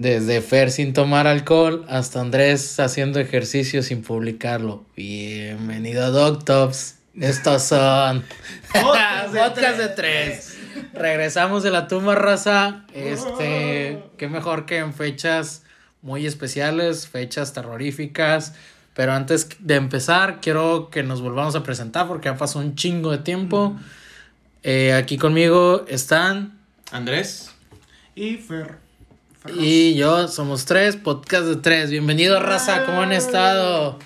Desde Fer sin tomar alcohol hasta Andrés haciendo ejercicio sin publicarlo. Bienvenido a Doctops. Estos son podcast de, tres. Regresamos de la tumba raza. Este, qué mejor que en fechas muy especiales, fechas terroríficas. Pero antes de empezar, quiero que nos volvamos a presentar porque ya pasó un chingo de tiempo. Eh, aquí conmigo están Andrés y Fer. Y yo somos tres, podcast de tres. Bienvenido, raza, ¿cómo han estado?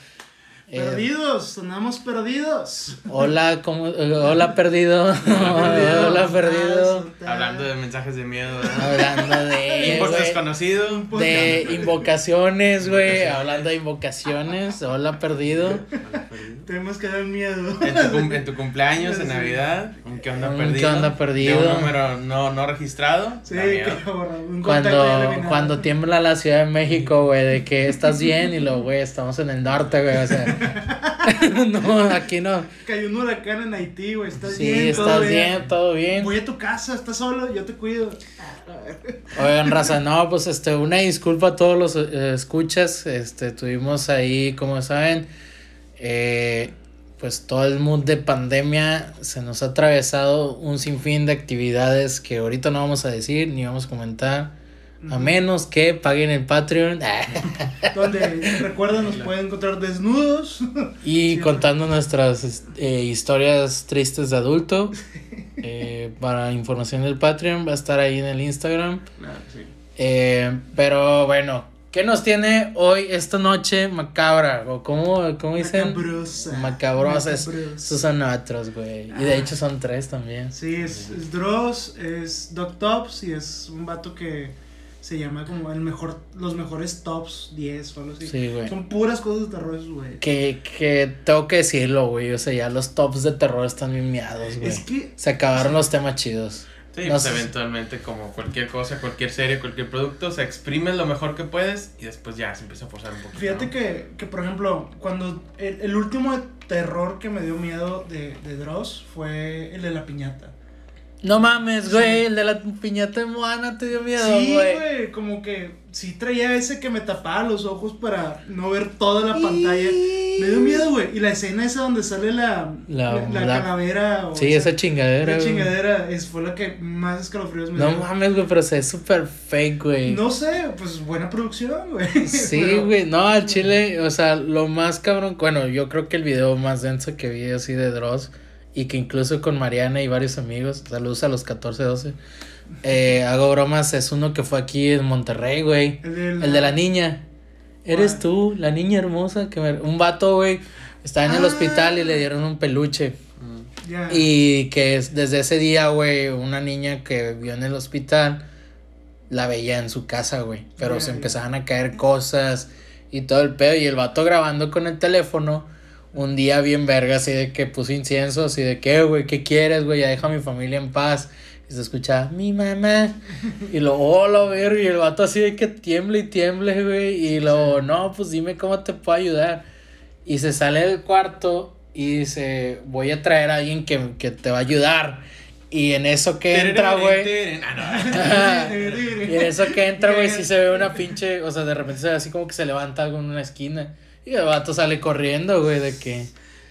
Eh, perdidos, sonamos perdidos. Hola, ¿cómo, hola perdido. hola perdido. Hablando de mensajes de miedo. Hablando de. Inbox desconocido. De invocaciones, güey. Hablando de invocaciones. Hola perdido. Tenemos que dar miedo. En tu, cumpleaños, en Navidad. ¿Qué onda perdido? ¿Qué onda perdido? un número no, no registrado. Sí, qué cuando, cuando tiembla la Ciudad de México, güey, de que estás bien y lo, güey, estamos en el norte, güey. O sea. no, aquí no. Cayó un huracán en Haití, güey. ¿Estás bien? Sí, estás bien? todo bien. Voy a tu casa, estás solo, yo te cuido. Oigan, raza, no, pues este, una disculpa a todos los eh, escuchas. Este, tuvimos ahí, como saben, eh, pues todo el mundo de pandemia se nos ha atravesado un sinfín de actividades que ahorita no vamos a decir ni vamos a comentar. A menos que paguen el Patreon. Donde, recuerden, nos pueden encontrar desnudos. Y contando nuestras eh, historias tristes de adulto. Eh, para información del Patreon va a estar ahí en el Instagram. Ah, eh, pero bueno, ¿qué nos tiene hoy esta noche macabra? ¿O cómo, cómo dicen? Macabrosa. Macabrosa. Esos son otros, güey. Y de ah. hecho son tres también. Sí, es, es Dross, es Doc Tops y es un vato que se llama como el mejor, los mejores tops 10 o algo así. Sí, güey. Son puras cosas de terror, güey. Que, que tengo que decirlo, güey. O sea, ya los tops de terror están bien miados, güey. Es que. Se acabaron los temas chidos. Sí, pues eventualmente como cualquier cosa, cualquier serie, cualquier producto, se exprime lo mejor que puedes y después ya se empieza a forzar un poquito. Fíjate que, que, por ejemplo, cuando el, el, último terror que me dio miedo de, de Dross fue el de la piñata. No mames, güey, el de la piñata de Moana te dio miedo, güey. Sí, güey, como que sí traía ese que me tapaba los ojos para no ver toda la pantalla. Me dio miedo, güey. Y la escena esa donde sale la, la, calavera. sí, esa chingadera. Esa chingadera es, fue la que más escalofríos me dio. No mames, güey, pero se es súper fake, güey. No sé, pues buena producción, güey. Sí, güey. No, al chile, o sea, lo más cabrón. Bueno, yo creo que el video más denso que vi así de Dross y que incluso con Mariana y varios amigos, saludos a los 14, 12, eh, hago bromas, es uno que fue aquí en Monterrey, güey. El, de la niña. Eres tú, la niña hermosa que Un vato, güey, estaba en el hospital y le dieron un peluche. Y que desde ese día, güey, una niña que vio en el hospital la veía en su casa, güey. Pero se empezaban a caer cosas y todo el pedo. Y el vato grabando con el teléfono un día bien verga, así de que puse incienso, así de que, güey, ¿qué quieres, güey? Ya deja a mi familia en paz. Y se escucha, mi mamá. Y lo, hola, verga. Y el vato así de que tiemble y tiemble, güey. Y lo, no, pues dime cómo te puedo ayudar. Y se sale del cuarto y dice, voy a traer a alguien que, que te va a ayudar. Y en eso que entra, güey. y en eso que entra, güey, sí se ve una pinche. O sea, de repente se ve así como que se levanta algo en una esquina. Y el vato sale corriendo, güey, de que...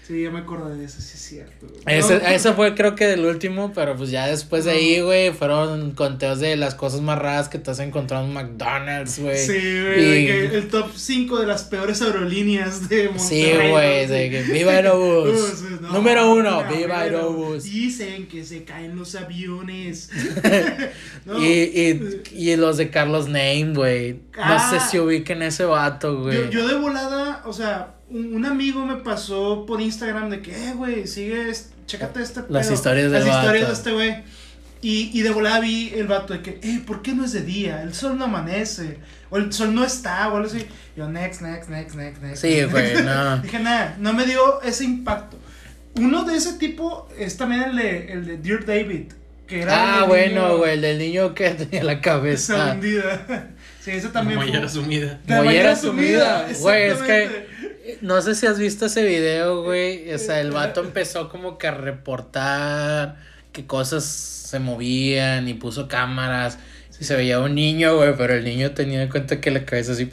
Sí, ya me acuerdo de eso, sí es cierto. Ese, fue creo que del último, pero pues ya después de ahí, güey, fueron conteos de las cosas más raras que te has encontrado en McDonald's, güey. Sí, güey, el top 5 de las peores aerolíneas de Monterrey. Sí, güey, de que Viva Aerobús. Número uno, Viva Aerobús. Dicen que se caen los aviones. y, y, y, los de Carlos Name, güey. no sé ah. si ubiquen ese vato, güey. Yo, yo de volada, o sea un, amigo me pasó por Instagram de que, eh, güey, sigue, chécate este Las historias de Las historias de este güey. Y, y de volada vi el vato de que, eh, ¿por qué no es de día? El sol no amanece. O el sol no está, o algo así. Yo, next, next, next, next, next. Sí, güey, no. Dije, nada, no me dio ese impacto. Uno de ese tipo es también el de, el de Dear David. Que era ah, bueno, güey, el del niño que tenía la cabeza. hundida. Sí, ese también. Mollera sumida. Mollera sumida. Güey, es que no sé si has visto ese video, güey. O sea, el vato empezó como que a reportar que cosas se movían y puso cámaras Se veía un niño, güey, pero el niño tenía en cuenta que la cabeza así.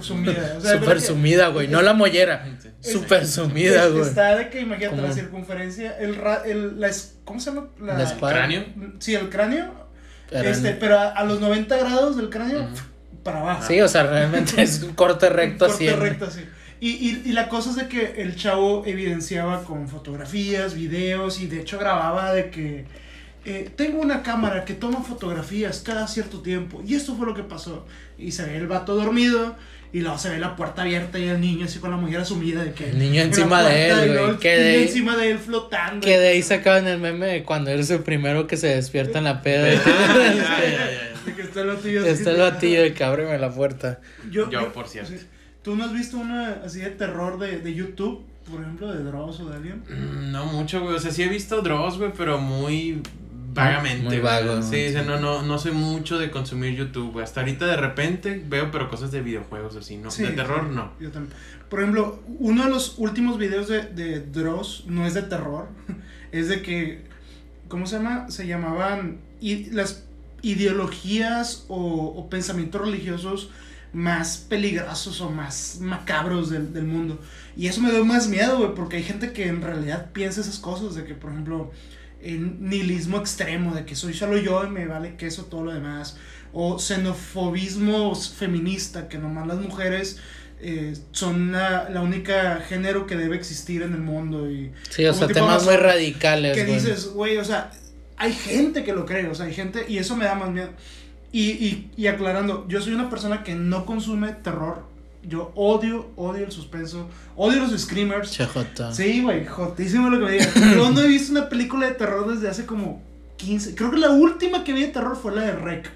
Sumida. O sea, Súper sumida, güey. No la mollera. Súper sumida, güey. Está de que, imagínate, la circunferencia, el, el la, ¿cómo se llama? La, ¿El cráneo? Sí, el cráneo. Pero, este, pero a, los 90 grados del cráneo, para abajo. Sí, o sea, realmente es un corte recto así. Corte recto así. Y, y, y, la cosa es de que el chavo evidenciaba con fotografías, videos y de hecho grababa de que eh, tengo una cámara que toma fotografías cada cierto tiempo y esto fue lo que pasó. Y se ve el vato dormido y luego se ve la puerta abierta y el niño así con la mujer asumida de que... El niño encima de él, güey. Que de ahí, encima de él flotando. Que de ahí sacaban el meme de cuando eres el primero que se despierta en la peda. que está el batillo. Está el batillo de que ábreme la puerta. Yo, yo, por cierto. ¿Tú no has visto una así de terror de, de YouTube? Por ejemplo, de Dross o de alguien. Mm, no mucho, güey. O sea, sí he visto Dross, güey, pero muy Vagamente. Muy vago. Sí, no, no, no soy mucho de consumir YouTube. Hasta ahorita de repente veo, pero cosas de videojuegos así, ¿no? de terror, no. Yo también. Por ejemplo, uno de los últimos videos de, de Dross no es de terror. es de que, ¿cómo se llama? Se llamaban y, las ideologías o, o, pensamientos religiosos más peligrosos o más macabros del, del mundo. Y eso me da más miedo, güey, porque hay gente que en realidad piensa esas cosas, de que, por ejemplo, en nihilismo extremo, de que soy solo yo y me vale queso todo lo demás, o xenofobismo feminista, que nomás las mujeres eh, son la, la, única género que debe existir en el mundo. Y, sí, o sea, temas muy radicales. Que dices, güey, o sea, hay gente que lo cree, o sea, hay gente, y eso me da más miedo. Y, y, y aclarando, yo soy una persona que no consume terror yo odio, odio el suspenso, odio los screamers. Chajota. Sí, güey, jotísimo lo que me digas. Yo no he visto una película de terror desde hace como 15. Creo que la última que vi de terror fue la de Rec.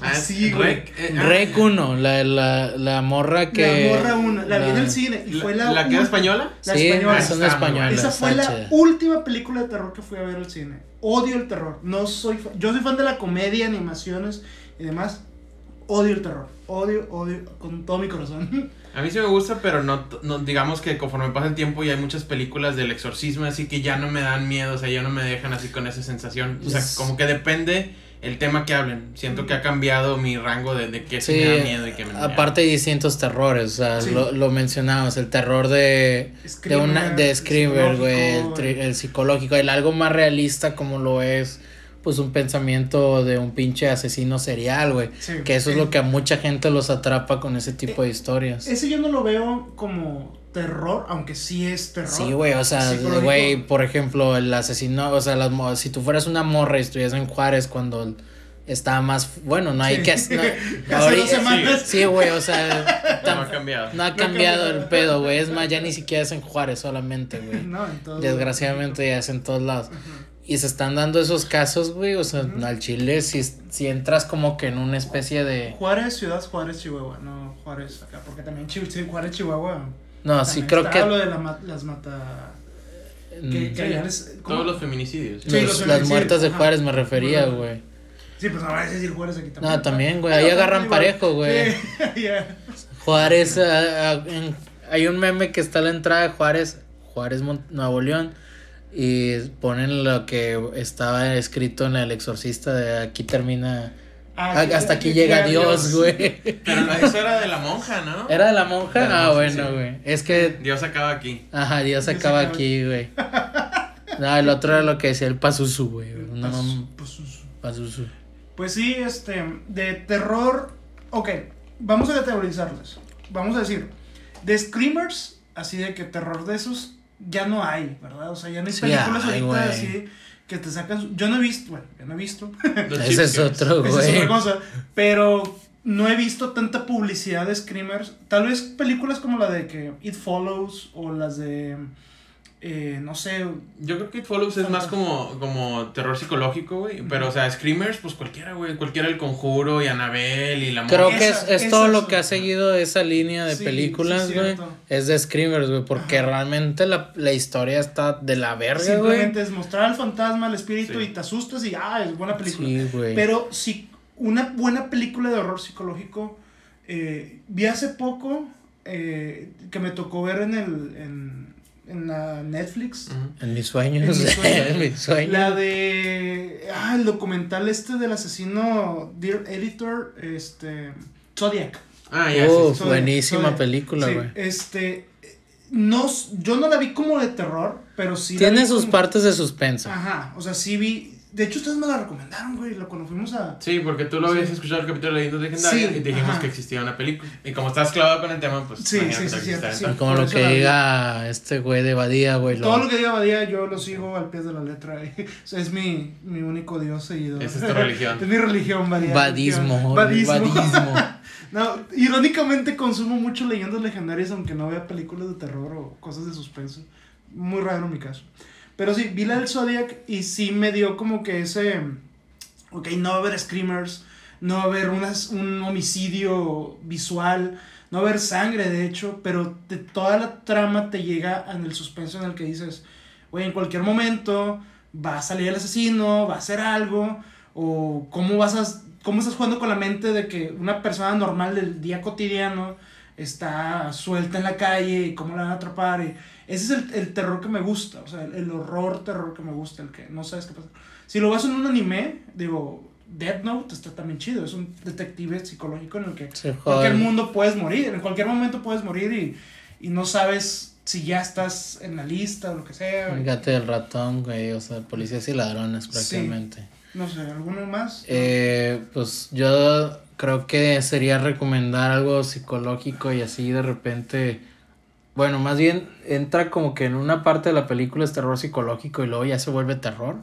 Ah, sí, güey. Rec 1, eh, la, la, la morra que. La morra 1, la, vi en el cine. Y fue la. ¿La que era española? La sí, española. Son españolas. Esa fue la última película de terror que fui a ver al cine. Odio el terror. No soy Yo soy fan de la comedia, animaciones y demás. Odio el terror. Odio, odio con todo mi corazón. A mí sí me gusta, pero no, no, digamos que conforme pasa el tiempo y hay muchas películas del exorcismo, así que ya no me dan miedo, o sea, ya no me dejan así con esa sensación. O sea, como que depende el tema que hablen. Siento que ha cambiado mi rango de, de qué sí, me da miedo y qué me da Aparte hay distintos terrores, o sea, lo, lo mencionamos, el terror de de una de Screamer, güey, el, el, psicológico, el algo más realista como lo es pues un pensamiento de un pinche asesino serial, güey. que eso es lo que a mucha gente los atrapa con ese tipo de historias. Ese yo no lo veo como terror, aunque sí es terror. Sí, güey, o sea, güey, por ejemplo, el asesino, o sea, las, si tú fueras una morra y estuvieras en Juárez cuando estaba más, bueno, no hay que... No, sí, güey, o sea... no ha cambiado. No ha cambiado el pedo, güey, es más, ya ni siquiera es en Juárez solamente, güey. No, en Desgraciadamente ya es en todos lados. Y se están dando esos casos, güey. O sea, al Chile, si, si entras como que en una especie de. Juárez, Ciudad Juárez, Chihuahua. No, Juárez acá. Porque también Juárez, Chihuahua. No, sí creo que. lo de las mata. Que, que Todos los feminicidios. Sí, los, las muertas de Juárez me refería, güey. Sí, pues no vas a decir Juárez aquí también. No, también, güey. Ahí agarran parejo, güey. Juárez, hay un meme que está a la entrada de Juárez, Juárez, Nuevo León y ponen lo que estaba escrito en El Exorcista de aquí termina... Ah, hasta aquí, llega Dios, güey. Pero eso era de la monja, ¿no? ¿Era de la monja? ah, bueno, güey. Es que... Dios acaba aquí. Ajá, Dios, acaba, aquí, güey. No, el otro era lo que decía el Pazuzu, güey. No, Pazuzu. Pues sí, este, de terror... Ok, vamos a categorizarles. Vamos a decir, de Screamers, así de que terror de esos, ya no hay, ¿verdad? O sea, ya no hay películas ahorita así que te sacan. Yo no he visto, bueno, yo no he visto. Ese es otro, güey. Esa es otra cosa. Pero no he visto tanta publicidad de Screamers. Tal vez películas como la de que It Follows o las de eh, no sé. Yo creo que It Follows es más como, como terror psicológico, güey. Pero, o sea, Screamers, pues cualquiera, güey. Cualquiera el conjuro y Annabelle y la Creo que es, es todo lo que ha seguido esa línea de películas, güey. es de Screamers, güey. Porque realmente la, la, historia está de la verga, güey. Simplemente es mostrar al fantasma, al espíritu y te asustas y, ah, es buena película. Pero si una buena película de horror psicológico. Eh, vi hace poco eh, que me tocó ver en el. En, en la Netflix. En mis sueños. En mis sueños. en mis sueños. La de. Ah, el documental este del asesino Dear Editor, este. Zodiac. Ah, ya, Uf, sí. Zodiac, buenísima Zodiac. película, Sí, güey. este. No, yo no la vi como de terror, pero sí. Tiene sus como- partes de suspenso. Ajá, o sea, sí vi. De hecho, ustedes me la recomendaron, güey, cuando fuimos a. Sí, porque tú lo habías escuchado el capítulo de Leyendas Legendarias Sí, y te dijimos ajá. que existía una película. Y como estás clavado con el tema, pues. Sí, sí, sí, que está sí, sí. Como por lo que diga este güey de Badía, güey. lo- Todo lo que diga Badía, yo lo sigo al pie de la letra. es mi, mi único dios seguidor. Esa es tu religión. es mi religión, Badía. Badismo. Badismo. Badismo. No, irónicamente consumo mucho leyendas legendarias aunque no vea películas de terror o cosas de suspenso. Muy raro en mi caso. Pero sí, vi la del Zodiac y sí me dio como que ese... Ok, no va a haber screamers, no va a haber unas, un homicidio visual, no va a haber sangre de hecho, pero de toda la trama te llega en el suspenso en el que dices, güey, en cualquier momento va a salir el asesino, va a hacer algo, o cómo vas a, cómo estás jugando con la mente de que una persona normal del día cotidiano está suelta en la calle y cómo la van a atrapar. Y ese es el, el terror que me gusta, o sea, el, el horror terror que me gusta, el que no sabes qué pasa. Si lo vas en un anime, digo, Death Note está también chido, es un detective psicológico en el que en cualquier mundo puedes morir, en cualquier momento puedes morir y, y no sabes si ya estás en la lista o lo que sea. El gato del ratón, güey. O sea, policías y ladrones Sí. prácticamente. No sé, ¿alguno más? Eh, pues yo creo que sería recomendar algo psicológico y así de repente. Bueno, más bien entra como que en una parte de la película es terror psicológico y luego ya se vuelve terror.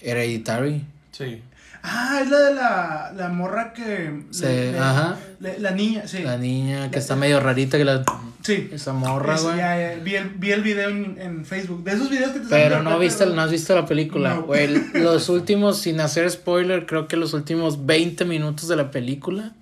Hereditary. Sí. Ah, es la de la, la morra que... Sí, le- ajá. le- la niña, sí. La niña que está medio rarita que la. Sí. Esa morra, güey. ya, ya, vi, el, vi el video en, en Facebook. De esos videos que te Pero no viste, no has visto la película, No. Los últimos, sin hacer spoiler, creo que los últimos 20 minutos de la película,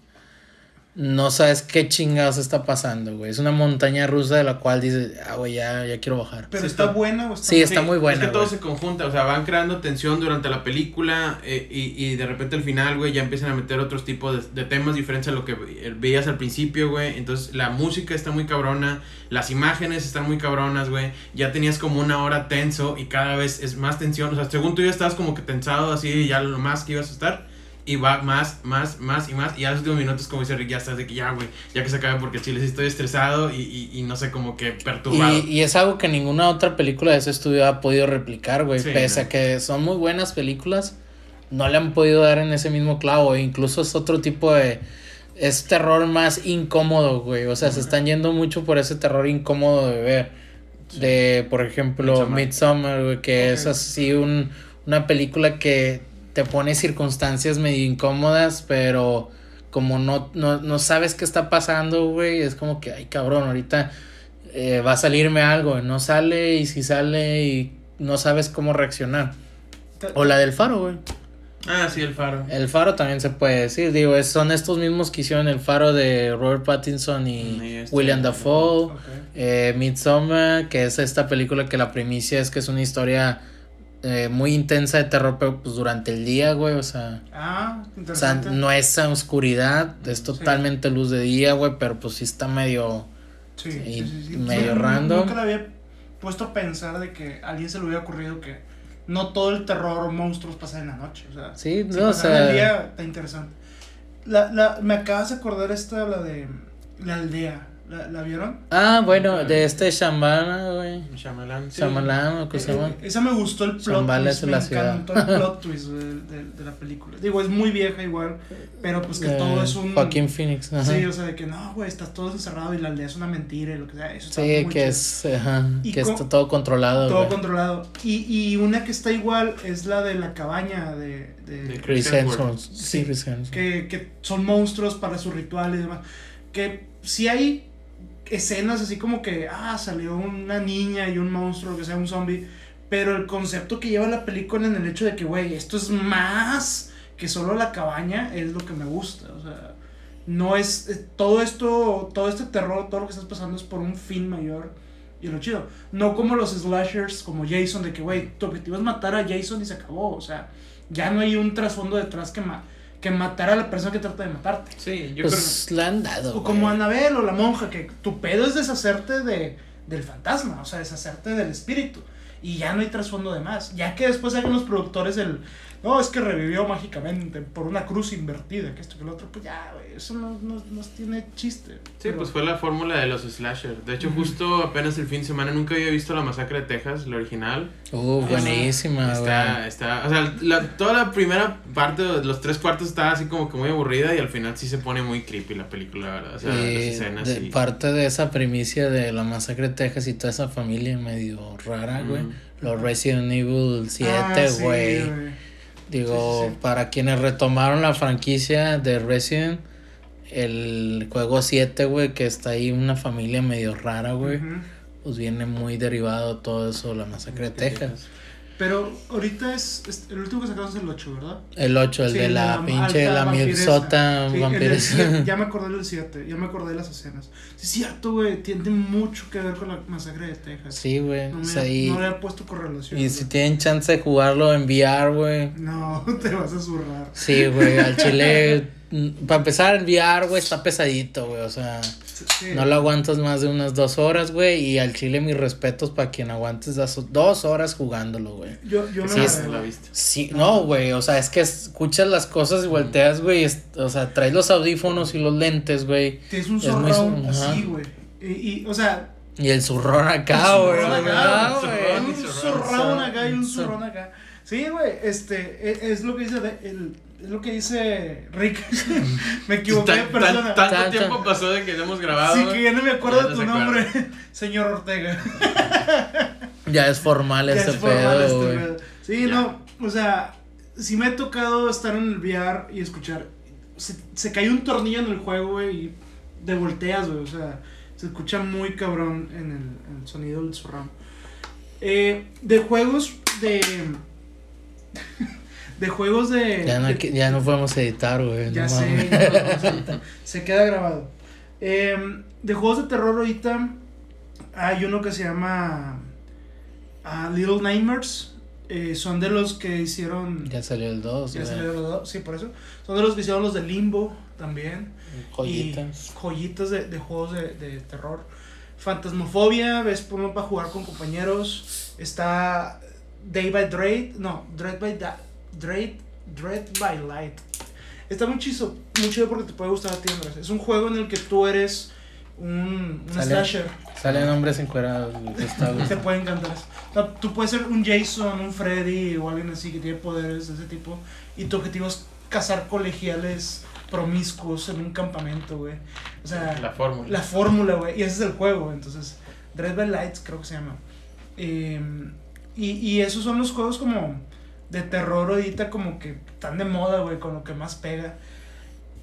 no sabes qué chingados está pasando, güey. Es una montaña rusa de la cual dices, ah, güey, ya, ya quiero bajar. Pero Sí, está está- buena o está Sí, está muy buena, Es que todo se conjunta, o sea, van creando tensión durante la película eh, y, y de repente al final, güey, ya empiezan a meter otros tipos de, de temas diferentes a lo que ve- veías al principio, güey. Entonces la música está muy cabrona, las imágenes están muy cabronas, güey. Ya tenías como una hora tenso y cada vez es más tensión. O sea, según tú ya estabas como que tensado así, ya lo más que ibas a estar. Y va más, más, más y más. Y a los últimos minutos, como dice Rick, ya estás de que ya, güey, ya que se acabe porque chile sí estoy estresado y, y, y no sé, como que perturbado. Y, y es algo que ninguna otra película de ese estudio ha podido replicar, güey. Sí, Pese no. a que son muy buenas películas, no le han podido dar en ese mismo clavo. e Incluso es otro tipo de. Es terror más incómodo, güey. O sea, se están yendo mucho por ese terror incómodo de ver. De, por ejemplo, Midsommar. Midsommar, güey, que es así un, una película que te pone circunstancias medio incómodas, pero como no, no, no sabes qué está pasando, güey, es como que, ay, cabrón, ahorita eh, va a salirme algo, no sale y si sale y no sabes cómo reaccionar. O la del faro, güey. Ah, sí, el faro. El faro también se puede decir, digo, es- son estos mismos que hicieron el faro de Robert Pattinson y Y este- William Dafoe. Ok. Eh, Midsommar, que es esta película que la primicia es que es una historia eh, muy intensa de terror, pero pues durante el día, güey, o sea, Ah, o sea, interesante. no es oscuridad, es totalmente luz de día, güey, pero pues sí está medio... Sí, y sí, sí, sí. medio random. Nunca le había puesto a pensar de que a alguien se le hubiera ocurrido que no todo el terror o monstruos pasa en la noche. O sea, Sí, si no, o pasara en sea... el día está interesante. La, la, me acabas de acordar esta, la de la aldea. ¿La, la vieron? Ah, bueno, de este Shambhala, güey. Shyamalan. sí. Shyamalan, o qué se llama. esa me gustó el plot Shambhala twist. es Me la ciudad. encantó el plot twist de, de- de la película. Digo, es muy vieja igual, pero pues que Eh, todo es un... Joaquín Phoenix, ajá. Sí, o sea, de que no, güey, estás todo encerrado y la aldea es una mentira y lo que sea. Eso está Sí, muy que chido. es, ajá, Y que con- está todo controlado, Todo controlado. Y, y una que está igual es la de la cabaña de... de- De Chris Hemsworth. Sí, Chris Hemsworth. que, que son monstruos para su ritual y demás. Que si hay escenas así como que, ah, salió una niña y un monstruo, lo que sea, un zombie. Pero el concepto que lleva la película en el hecho de que, güey, esto es más que solo la cabaña, es lo que me gusta. O sea, no es. eh, Todo esto, todo este terror, todo lo que estás pasando es por un fin mayor. Y lo chido. No como los slashers, como Jason, de que, güey, tu objetivo es matar a Jason y se acabó. O sea, ya no hay un trasfondo detrás que, que matar a la persona que trata de matarte. Sí, yo Pues la han dado. O como. Anabel o la monja, que tu pedo es deshacerte de, del fantasma, o sea, deshacerte del espíritu. Y ya no hay trasfondo de más. Ya que después hagan los productores el, no, es que revivió mágicamente por una cruz invertida, que esto que lo otro, pues ya, güey, eso no, no, no tiene chiste. Sí, Pero- pues fue la fórmula de los slasher. De hecho, justo apenas el fin de semana nunca había visto la masacre de Texas, la original. Uh, buenísima, Está, güey. está, o sea, la- toda la primera parte, los tres cuartos estaba así como que muy aburrida y al final sí se pone muy creepy la película, la verdad. O sea, las Y escenas de- y... parte de esa primicia de la masacre de Texas y toda esa familia medio rara, güey. Los Resident Evil 7, Ah, sí, güey. Digo, Sí, sí, sí. para quienes retomaron la franquicia de Resident, el juego 7, güey, que está ahí una familia medio rara, güey. Pues viene muy derivado todo eso, la masacre de Texas. Pero ahorita es, es- el último que sacamos es el 8, ¿verdad? El 8, el Sí, de la, pinche, alta la mirsota Sí, vampiresa. ya me acordé del 7, ya me acordé de las escenas. Sí, es cierto, güey, tiene mucho que ver con la masacre de Texas. Sí, güey. No o sea, y, no le había puesto correlación. y si güey. tienen chance de jugarlo en VR, güey. No, te vas a zurrar. Sí, güey, al chile. Para empezar, el VR, güey, está pesadito, güey. O sea, Sí. no lo aguantas más de unas dos horas, güey. Y al chile, mis respetos para quien aguantes das- dos horas jugándolo, güey. Yo, yo Sí, la es- la viste. Sí, no, güey. O sea, es que escuchas las cosas y volteas, güey. es- O sea, traes los audífonos y los lentes, güey. Tienes un Es sur- ajá. así, güey. Y, y, o sea, Y el zurrón acá, un güey. zurrón acá, güey. un surround acá y un surround acá. Sí, güey, este, e- es, lo que dice, de- el, es lo que dice Rick. me equivoqué de tan- persona. tanto Tan- tiempo pasó de que lo hemos grabado. Sí, que ya no me acuerdo de tu se nombre, señor Ortega. Ya es formal Ya ese es formal este pedo, güey. pedo. Sí, Ya. no, o sea, si me ha tocado estar en el VR y escuchar, se, se cayó un tornillo en el juego, güey, y de volteas, güey, o sea, se escucha muy cabrón en el, en el sonido del surround. Eh, de juegos de... De juegos de... Ya no, de- ya no podemos editar, güey. ya no sé, a editar. se queda grabado. Em, de juegos de terror ahorita hay uno que se llama ah, Little Nightmares. Eh, son de los que hicieron... Ya salió el 2, ya güey. salieron los dos, sí, por eso. Son de los que hicieron los de Limbo también. Joyitas. Y joyitas de, de juegos de, de terror. Fantasmofobia, ves uno para jugar con compañeros. Está Day by Dread, no, Dread by Da- Dread, Dread by Light. Está muy chido, muy chido porque te puede gustar a ti, Andrés. Es un juego en el que tú eres un, un Sale- slasher. Salen hombres encuerados. Te puede encantar eso. O sea, tú puedes ser un Jason, un Freddy o alguien así que tiene poderes de ese tipo. Y tu objetivo es cazar colegiales promiscuos en un campamento, güey. O sea, La fórmula. la fórmula, güey. Y ese es el juego, entonces. Dread by Lights, creo que se llama. Eh, y, y esos son los juegos como de terror ahorita, como que están de moda, güey, con lo que más pega.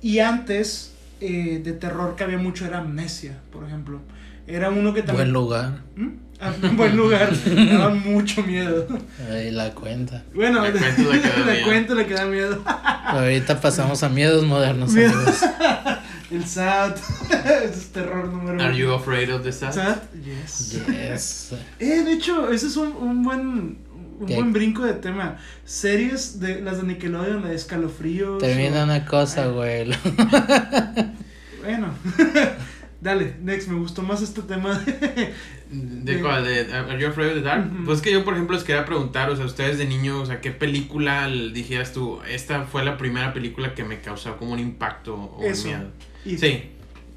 Y antes, eh, de terror que había mucho era Amnesia, por ejemplo. Era uno que también. Buen lugar. ¿Mm? Ah, un buen lugar. Me daba mucho miedo. Ahí la cuenta. Bueno, Le cuento le queda le miedo. queda miedo. Ahorita pasamos a miedos modernos, Miedo. amigos. El SAT. Ese es terror número Are uno. you afraid of the sad? SAT? Yes. Yes. Eh, de hecho, ese es un, un buen un ¿Qué? buen brinco de tema. Series de las de Nickelodeon, la de escalofríos. Termina o- una cosa, Ay. güey. Bueno. Dale, next, me gustó más este tema de... ¿De cuál? ¿De Are You Afraid of the Dark? Pues que yo, por ejemplo, les quería preguntar, o sea, ustedes de niños, o sea, ¿qué película dijeras tú? Esta fue la primera película que me causó como un impacto o un miedo. y- Sí,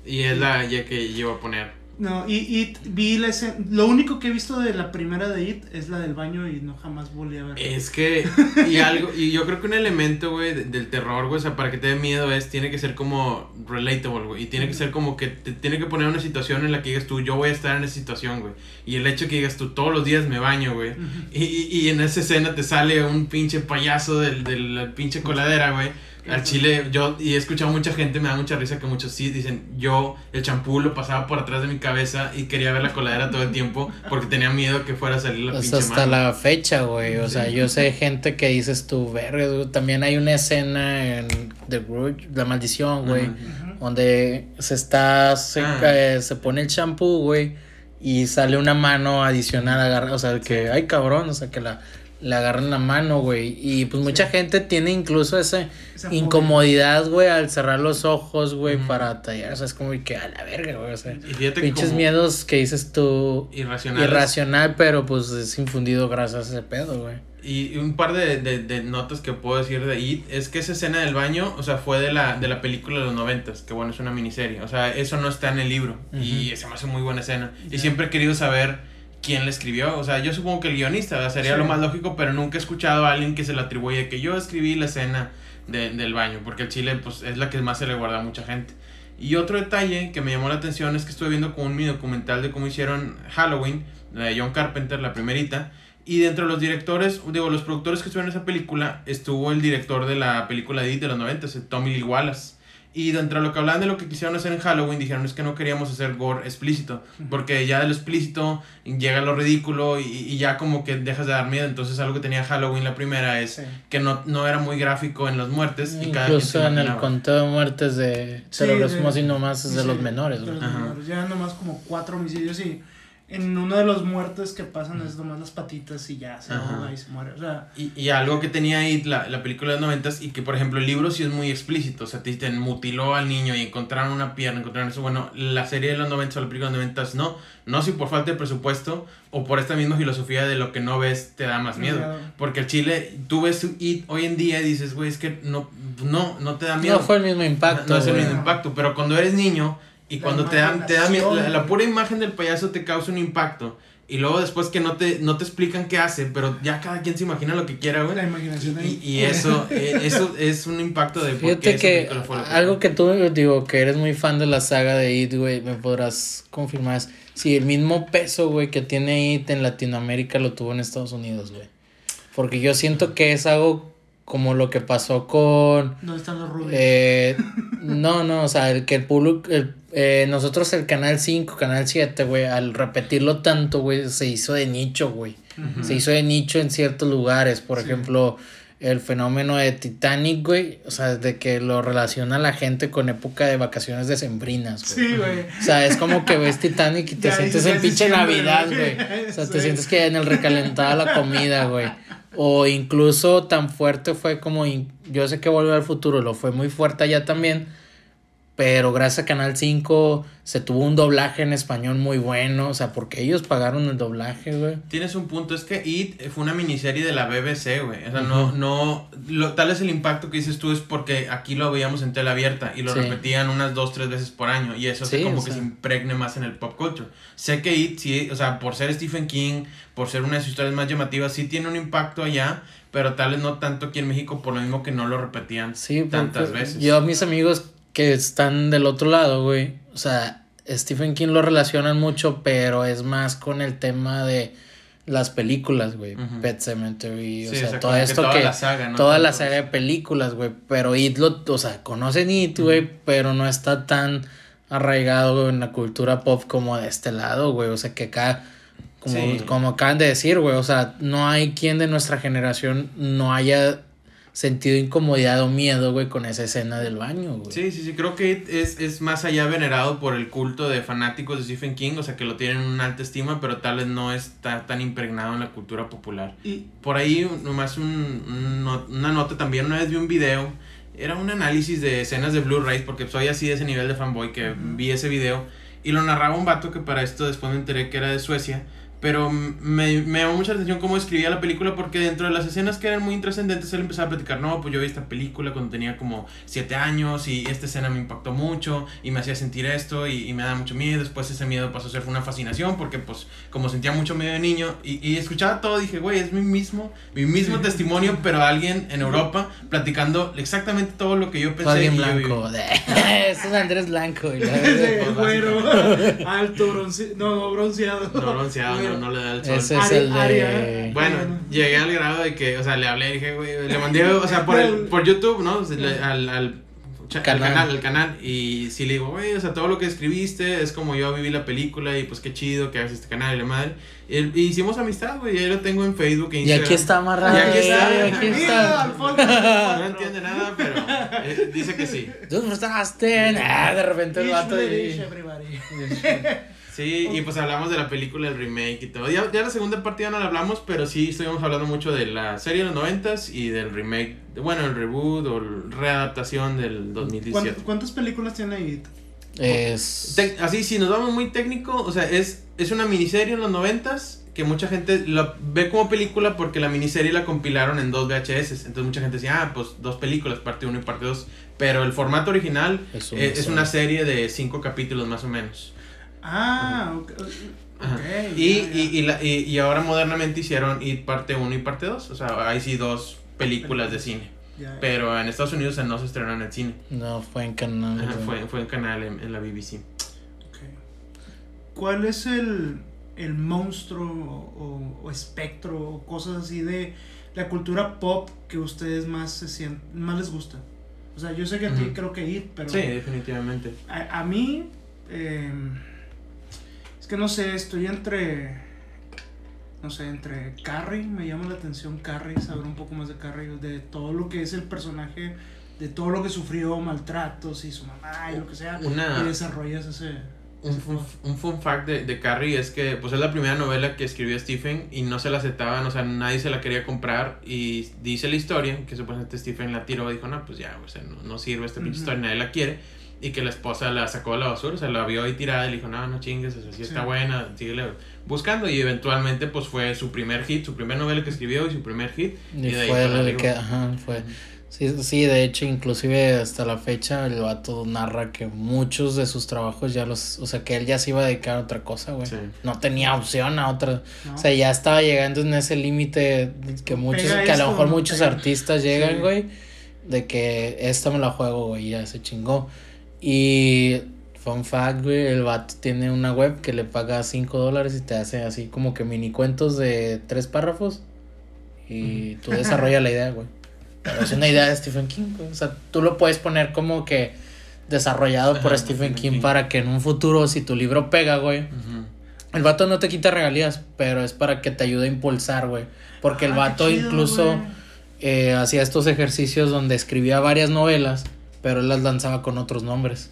y es la ya que yo iba a poner. No, y, y vi la escena... Lo único que he visto de la primera de It es la del baño y no jamás volví a ver. Es que, y algo, y yo creo que un elemento, güey, de- del terror, güey, o sea, para que te dé miedo es, tiene que ser como relatable, güey, y tiene que ser como que te tiene que poner una situación en la que digas tú, yo voy a estar en esa situación, güey, y el hecho que digas tú, todos los días me baño, güey, y, y, y en esa escena te sale un pinche payaso del, de la pinche coladera, güey. Al chile, yo, y he escuchado mucha gente, me da mucha risa que muchos sí dicen, yo el champú lo pasaba por atrás de mi cabeza y quería ver la coladera todo el tiempo porque tenía miedo que fuera a salir la Pues pinche hasta mano. la fecha, güey. O sea, yo sé gente que dices tú, verga. También hay una escena en The Grudge, La Maldición, güey. Ajá. Ujú. Donde se está, se, Ah. eh, se pone el champú, güey. Y sale una mano adicional agarra, o sea, que, ay cabrón, o sea, que la, le agarran la mano, güey. Y pues mucha gente tiene incluso esa Esa incomodidad, güey, al cerrar los ojos, güey, para tallar. O sea, es como que a la verga, güey. O sea, Y pinches miedos que dices tú Irracionales. irracional, pero pues es infundido gracias a ese pedo, güey. Y un par de, de, de notas que puedo decir de It es que esa escena del baño, o sea, fue de la, de la película de los noventas, que bueno, es una miniserie. O sea, eso no está en el libro. Y se me hace muy buena escena. Y siempre he querido saber quién la escribió. O sea, yo supongo que el guionista ¿verdad? sería Sí. lo más lógico, pero nunca he escuchado a alguien que se le atribuye que yo escribí la escena de- del baño, porque el chile pues, es la que más se le guarda a mucha gente. Y otro detalle que me llamó la atención es que estuve viendo como un mini documental de cómo hicieron Halloween, la de John Carpenter, la primerita. Y dentro de los directores, digo, los productores que estuvieron en esa película, estuvo el director de la película de It de los 90, Tommy Lee Wallace. Y dentro de lo que hablaban de lo que quisieron hacer en Halloween, dijeron es que no queríamos hacer gore explícito, porque ya de lo explícito llega lo ridículo y, y ya como que dejas de dar miedo. Entonces algo que tenía Halloween la primera es Sí. que no, no era muy gráfico en las muertes. Y cada Incluso en el conteo de muertes de... Sí, de- resumo así nomás, es de sí, los menores, de los menores. Ya nomás como cuatro homicidios y en una de las muertes que pasan es nomás las patitas y ya se ahoga y se muere. O sea, Y, y algo que tenía ahí la, la película de los noventas y que por ejemplo el libro sí es muy explícito, o sea, te dicen mutiló al niño y encontraron una pierna, encontraron eso, bueno, la serie de los noventas o la película de los noventas no, no si por falta de presupuesto o por esta misma filosofía de lo que no ves te da más miedo, Miedo. porque el chile, tú ves It hoy en día y dices, güey, es que no, no, no te da miedo. No fue el mismo impacto, No es el mismo impacto, pero cuando eres niño y La cuando te dan, te da miedo, la, la pura imagen del payaso te causa un impacto. Y luego después que no te, no te explican qué hace, pero ya cada quien se imagina lo que quiera, güey. la imaginación ahí. Y, y eso, eh, eso es un impacto de por qué Fíjate que algo fue. que tú, digo, que eres muy fan de la saga de It, güey, me podrás confirmar. es- Sí, el mismo peso, güey, que tiene It en Latinoamérica lo tuvo en Estados Unidos, güey. Porque yo siento que es algo como lo que pasó con... ¿Dónde están los rubios? Eh, no, no, o sea, el que el público, el- eh, nosotros el canal 5, canal 7, güey, al repetirlo tanto, güey, se hizo de nicho, güey. Se hizo de nicho en ciertos lugares, por Sí. ejemplo, el fenómeno de Titanic, güey, o sea, de que lo relaciona la gente con época de vacaciones decembrinas, güey. sí, güey. O sea, es como que ves Titanic y te Ya sientes en "Es pinche Navidad, güey". O sea, te sientes que en el recalentado la comida, güey. O incluso tan fuerte fue como. Yo sé que Volver al Futuro lo fue muy fuerte allá también. Pero gracias a Canal 5 se tuvo un doblaje en español muy bueno. O sea, porque ellos pagaron el doblaje, güey. Tienes un punto, es que It fue una miniserie de la BBC, güey. O sea, no, no, lo, tal es el impacto que dices tú es porque aquí lo veíamos en tela abierta y lo Sí. repetían unas dos, tres veces por año y eso hace Sí, como que sea. se impregne más en el pop culture. Sé que It, sí, o sea, por ser Stephen King, por ser una de sus historias más llamativas, sí tiene un impacto allá, pero tal vez no tanto aquí en México por lo mismo que no lo repetían Sí, tantas porque veces. Yo, mis amigos que están del otro lado, güey. O sea, Stephen King lo relacionan mucho, pero es más con el tema de las películas, güey. Ujú. Pet Cemetery, o sea, o sea, todo como que esto toda que. la saga, ¿no? Toda la saga de películas, güey. Pero It lo, o sea, conocen It, güey, pero no está tan arraigado en la cultura pop como de este lado, güey. O sea, que acá, como, Sí. como acaban de decir, güey, o sea, no hay quien de nuestra generación no haya sentido incomodidad o miedo, güey, con esa escena del baño, güey. Sí, sí, sí, creo que It es, es más allá venerado por el culto de fanáticos de Stephen King, o sea que lo tienen en una alta estima, pero tal vez no está tan impregnado en la cultura popular. Y Por ahí, nomás un- una nota también, una vez vi un video, era un análisis de escenas de Blu-ray, porque soy así de ese nivel de fanboy que vi ese video, y lo narraba un vato que para esto después me enteré que era de Suecia, pero me, me llamó mucha atención cómo escribía la película porque dentro de las escenas que eran muy intrascendentes él empezaba a platicar, no, pues yo vi esta película cuando tenía como 7 años y esta escena me impactó mucho y me hacía sentir esto y, y me da mucho miedo, después ese miedo pasó a ser una fascinación porque pues como sentía mucho miedo de niño y, y escuchaba todo dije, güey, es mi mismo, mi mismo testimonio, pero alguien en Europa platicando exactamente todo lo que yo pensé. alguien y blanco. es un Andrés Blanco, güero, alto, bronce, no, no, bronceado. No bronceado, no, no le da el sol. Ese es Ari- el de. Bueno, llegué al grado de que, o sea, le hablé y dije, güey, le mandé, o sea, por, el, por YouTube, ¿no? Le- Al, al, Canal. canal, al canal. Y sí le digo, güey, o sea, todo lo que escribiste es como yo viví la película y pues qué chido que hagas este canal y la madre. Y, y hicimos amistad, güey, y ahí lo tengo en Facebook e Y Instagram. aquí está amarrado. Y aquí está, güey, aquí Mira, está. fondo. No entiende nada, pero eh, dice que sí. Tú frustraste. Ah, de repente el vato. Y-. Sí, y pues hablamos de la película, el remake y todo. Ya, ya la segunda parte ya no la hablamos, pero sí estuvimos hablando mucho de la serie de los noventas y del remake, bueno, el reboot o el readaptación del 2017. ¿Cuántas, cuántas películas tiene ahí? Es. Así, si nos vamos muy técnico, o sea, es, es una miniserie en los noventas que mucha gente la ve como película porque la miniserie la compilaron en dos VHS. Entonces mucha gente decía, ah, pues dos películas, parte 1 y parte 2. Pero el formato original Es es, una es una serie de cinco capítulos más o menos. Ah, ok. Ajá. ok, y, y, y, la- y- y ahora modernamente hicieron It parte 1 y parte 2. O sea, hay sí dos películas de cine. Pero en Estados Unidos no se estrenó en el cine. No, fue en canal. Ajá, fue, fue en canal en, en la BBC. Ok. ¿Cuál es el, el monstruo o, o espectro o cosas así de la cultura pop que ustedes más se sienten, más les gusta? O sea, yo sé que a ti creo que It, pero Sí, definitivamente. a, a mí eh, es que no sé, estoy entre no sé, entre Carrie, me llama la atención Carrie, saber un poco más de Carrie, de todo lo que es el personaje, de todo lo que sufrió, maltratos y su mamá y lo que sea, Una- y desarrollas ese Un fun, un fun fact de, de Carrie es que pues es la primera novela que escribió Stephen y no se la aceptaban, o sea, nadie se la quería comprar y dice la historia que supuestamente Stephen la tiró y dijo, no, pues ya, o sea, no, no sirve esta pinche historia, nadie la quiere y que la esposa la sacó de la basura, o sea, la vio ahí tirada y le dijo, no, no chingues, o sea, sí está buena, síguele buscando y eventualmente pues fue su primer hit, su primera novela que escribió y su primer hit Y y de fue el que, ajá, fue. Sí, sí, de hecho, inclusive hasta la fecha el vato narra que muchos de sus trabajos ya los, o sea, que él ya se iba a dedicar a otra cosa, güey. Sí. No tenía opción a otra, ¿no? o sea, ya estaba llegando en ese límite que muchos, Pega que a lo mejor muchos artistas llegan, Sí. güey, de que esta me la juego, güey, y ya se chingó. Y fun fact, güey, el vato tiene una web que le paga 5 dólares y te hace así como que mini cuentos de tres párrafos y tú desarrollas la idea, güey. Pero es una idea de Stephen King, güey. O sea, tú lo puedes poner como que desarrollado por Stephen Stephen King, King. para que en un futuro, si tu libro pega, güey, el vato no te quita regalías, pero es para que te ayude a impulsar, güey. Porque el Ah, vato chido, incluso eh, hacía estos ejercicios donde escribía varias novelas, pero él las lanzaba con otros nombres.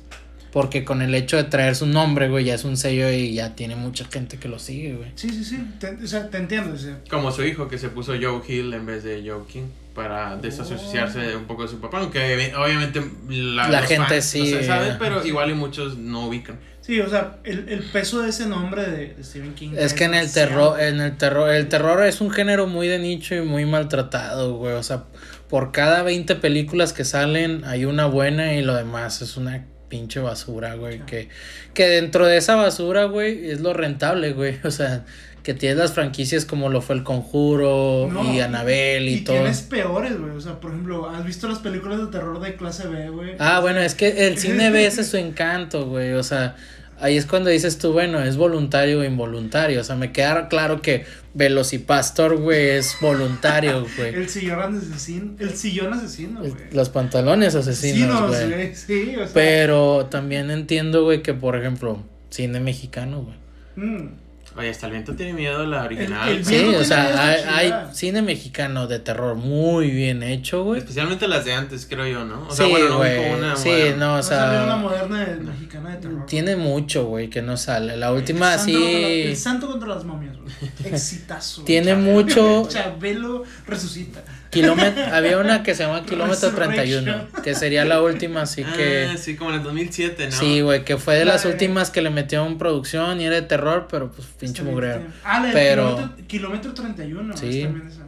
Porque con el hecho de traer su nombre, güey, ya es un sello y ya tiene mucha gente que lo sigue, güey. Sí, sí, sí, te, o sea, te entiendo. sea, Como su hijo que se puso Joe Hill en vez de Joe King para desasociarse un poco de su papá, aunque obviamente la, La gente fans sí, no se saben, eh. pero igual y muchos no ubican. Sí, o sea, el, el peso de ese nombre de, de Stephen King. Es que en el terror, en el terror, el terror es un género muy de nicho y muy maltratado, güey. O sea, por cada 20 películas que salen hay una buena y lo demás es una pinche basura, güey. Que, que dentro de esa basura, güey, es lo rentable, güey. O sea, que tienes las franquicias como lo fue El Conjuro No, y Anabel y, Y todo. tienes peores, güey. O sea, por ejemplo, ¿has visto las películas de terror de clase B, güey? Ah, bueno, es que el cine ve ese su encanto, güey. O sea, ahí es cuando dices tú, bueno, es voluntario o involuntario. O sea, me queda claro que Velocipastor, güey, es voluntario, güey. El sillón asesino. El sillón asesino, güey. Los pantalones asesinos, güey. Sí, o sea. Pero también entiendo, güey, que por ejemplo, cine mexicano, güey. mm, Oye, hasta el viento tiene miedo la original. el- Sí, Viendo o sea, hay, hay cine mexicano de terror muy bien hecho, güey. Especialmente las de antes, creo yo, ¿no? O Sí, sea, bueno, no güey. como una Sí, moderna. no, o va a salir una sea, moderna de- mexicana de terror. tiene mucho, güey, que no sale. La El última contra- sí el santo contra las momias, güey. Exitazo. tiene Chabelo. mucho Chabelo resucita. Kilómetro, había una que se llama Kilómetro Resurrection. 31, que sería la última, así que Ah, sí, como en el 2007, ¿no? Sí, güey, que fue de La las de- últimas que le metieron producción y era de terror, pero pues pinche mugrero. Ah, la Pero- kilómetro, kilómetro 31. Sí. también esa.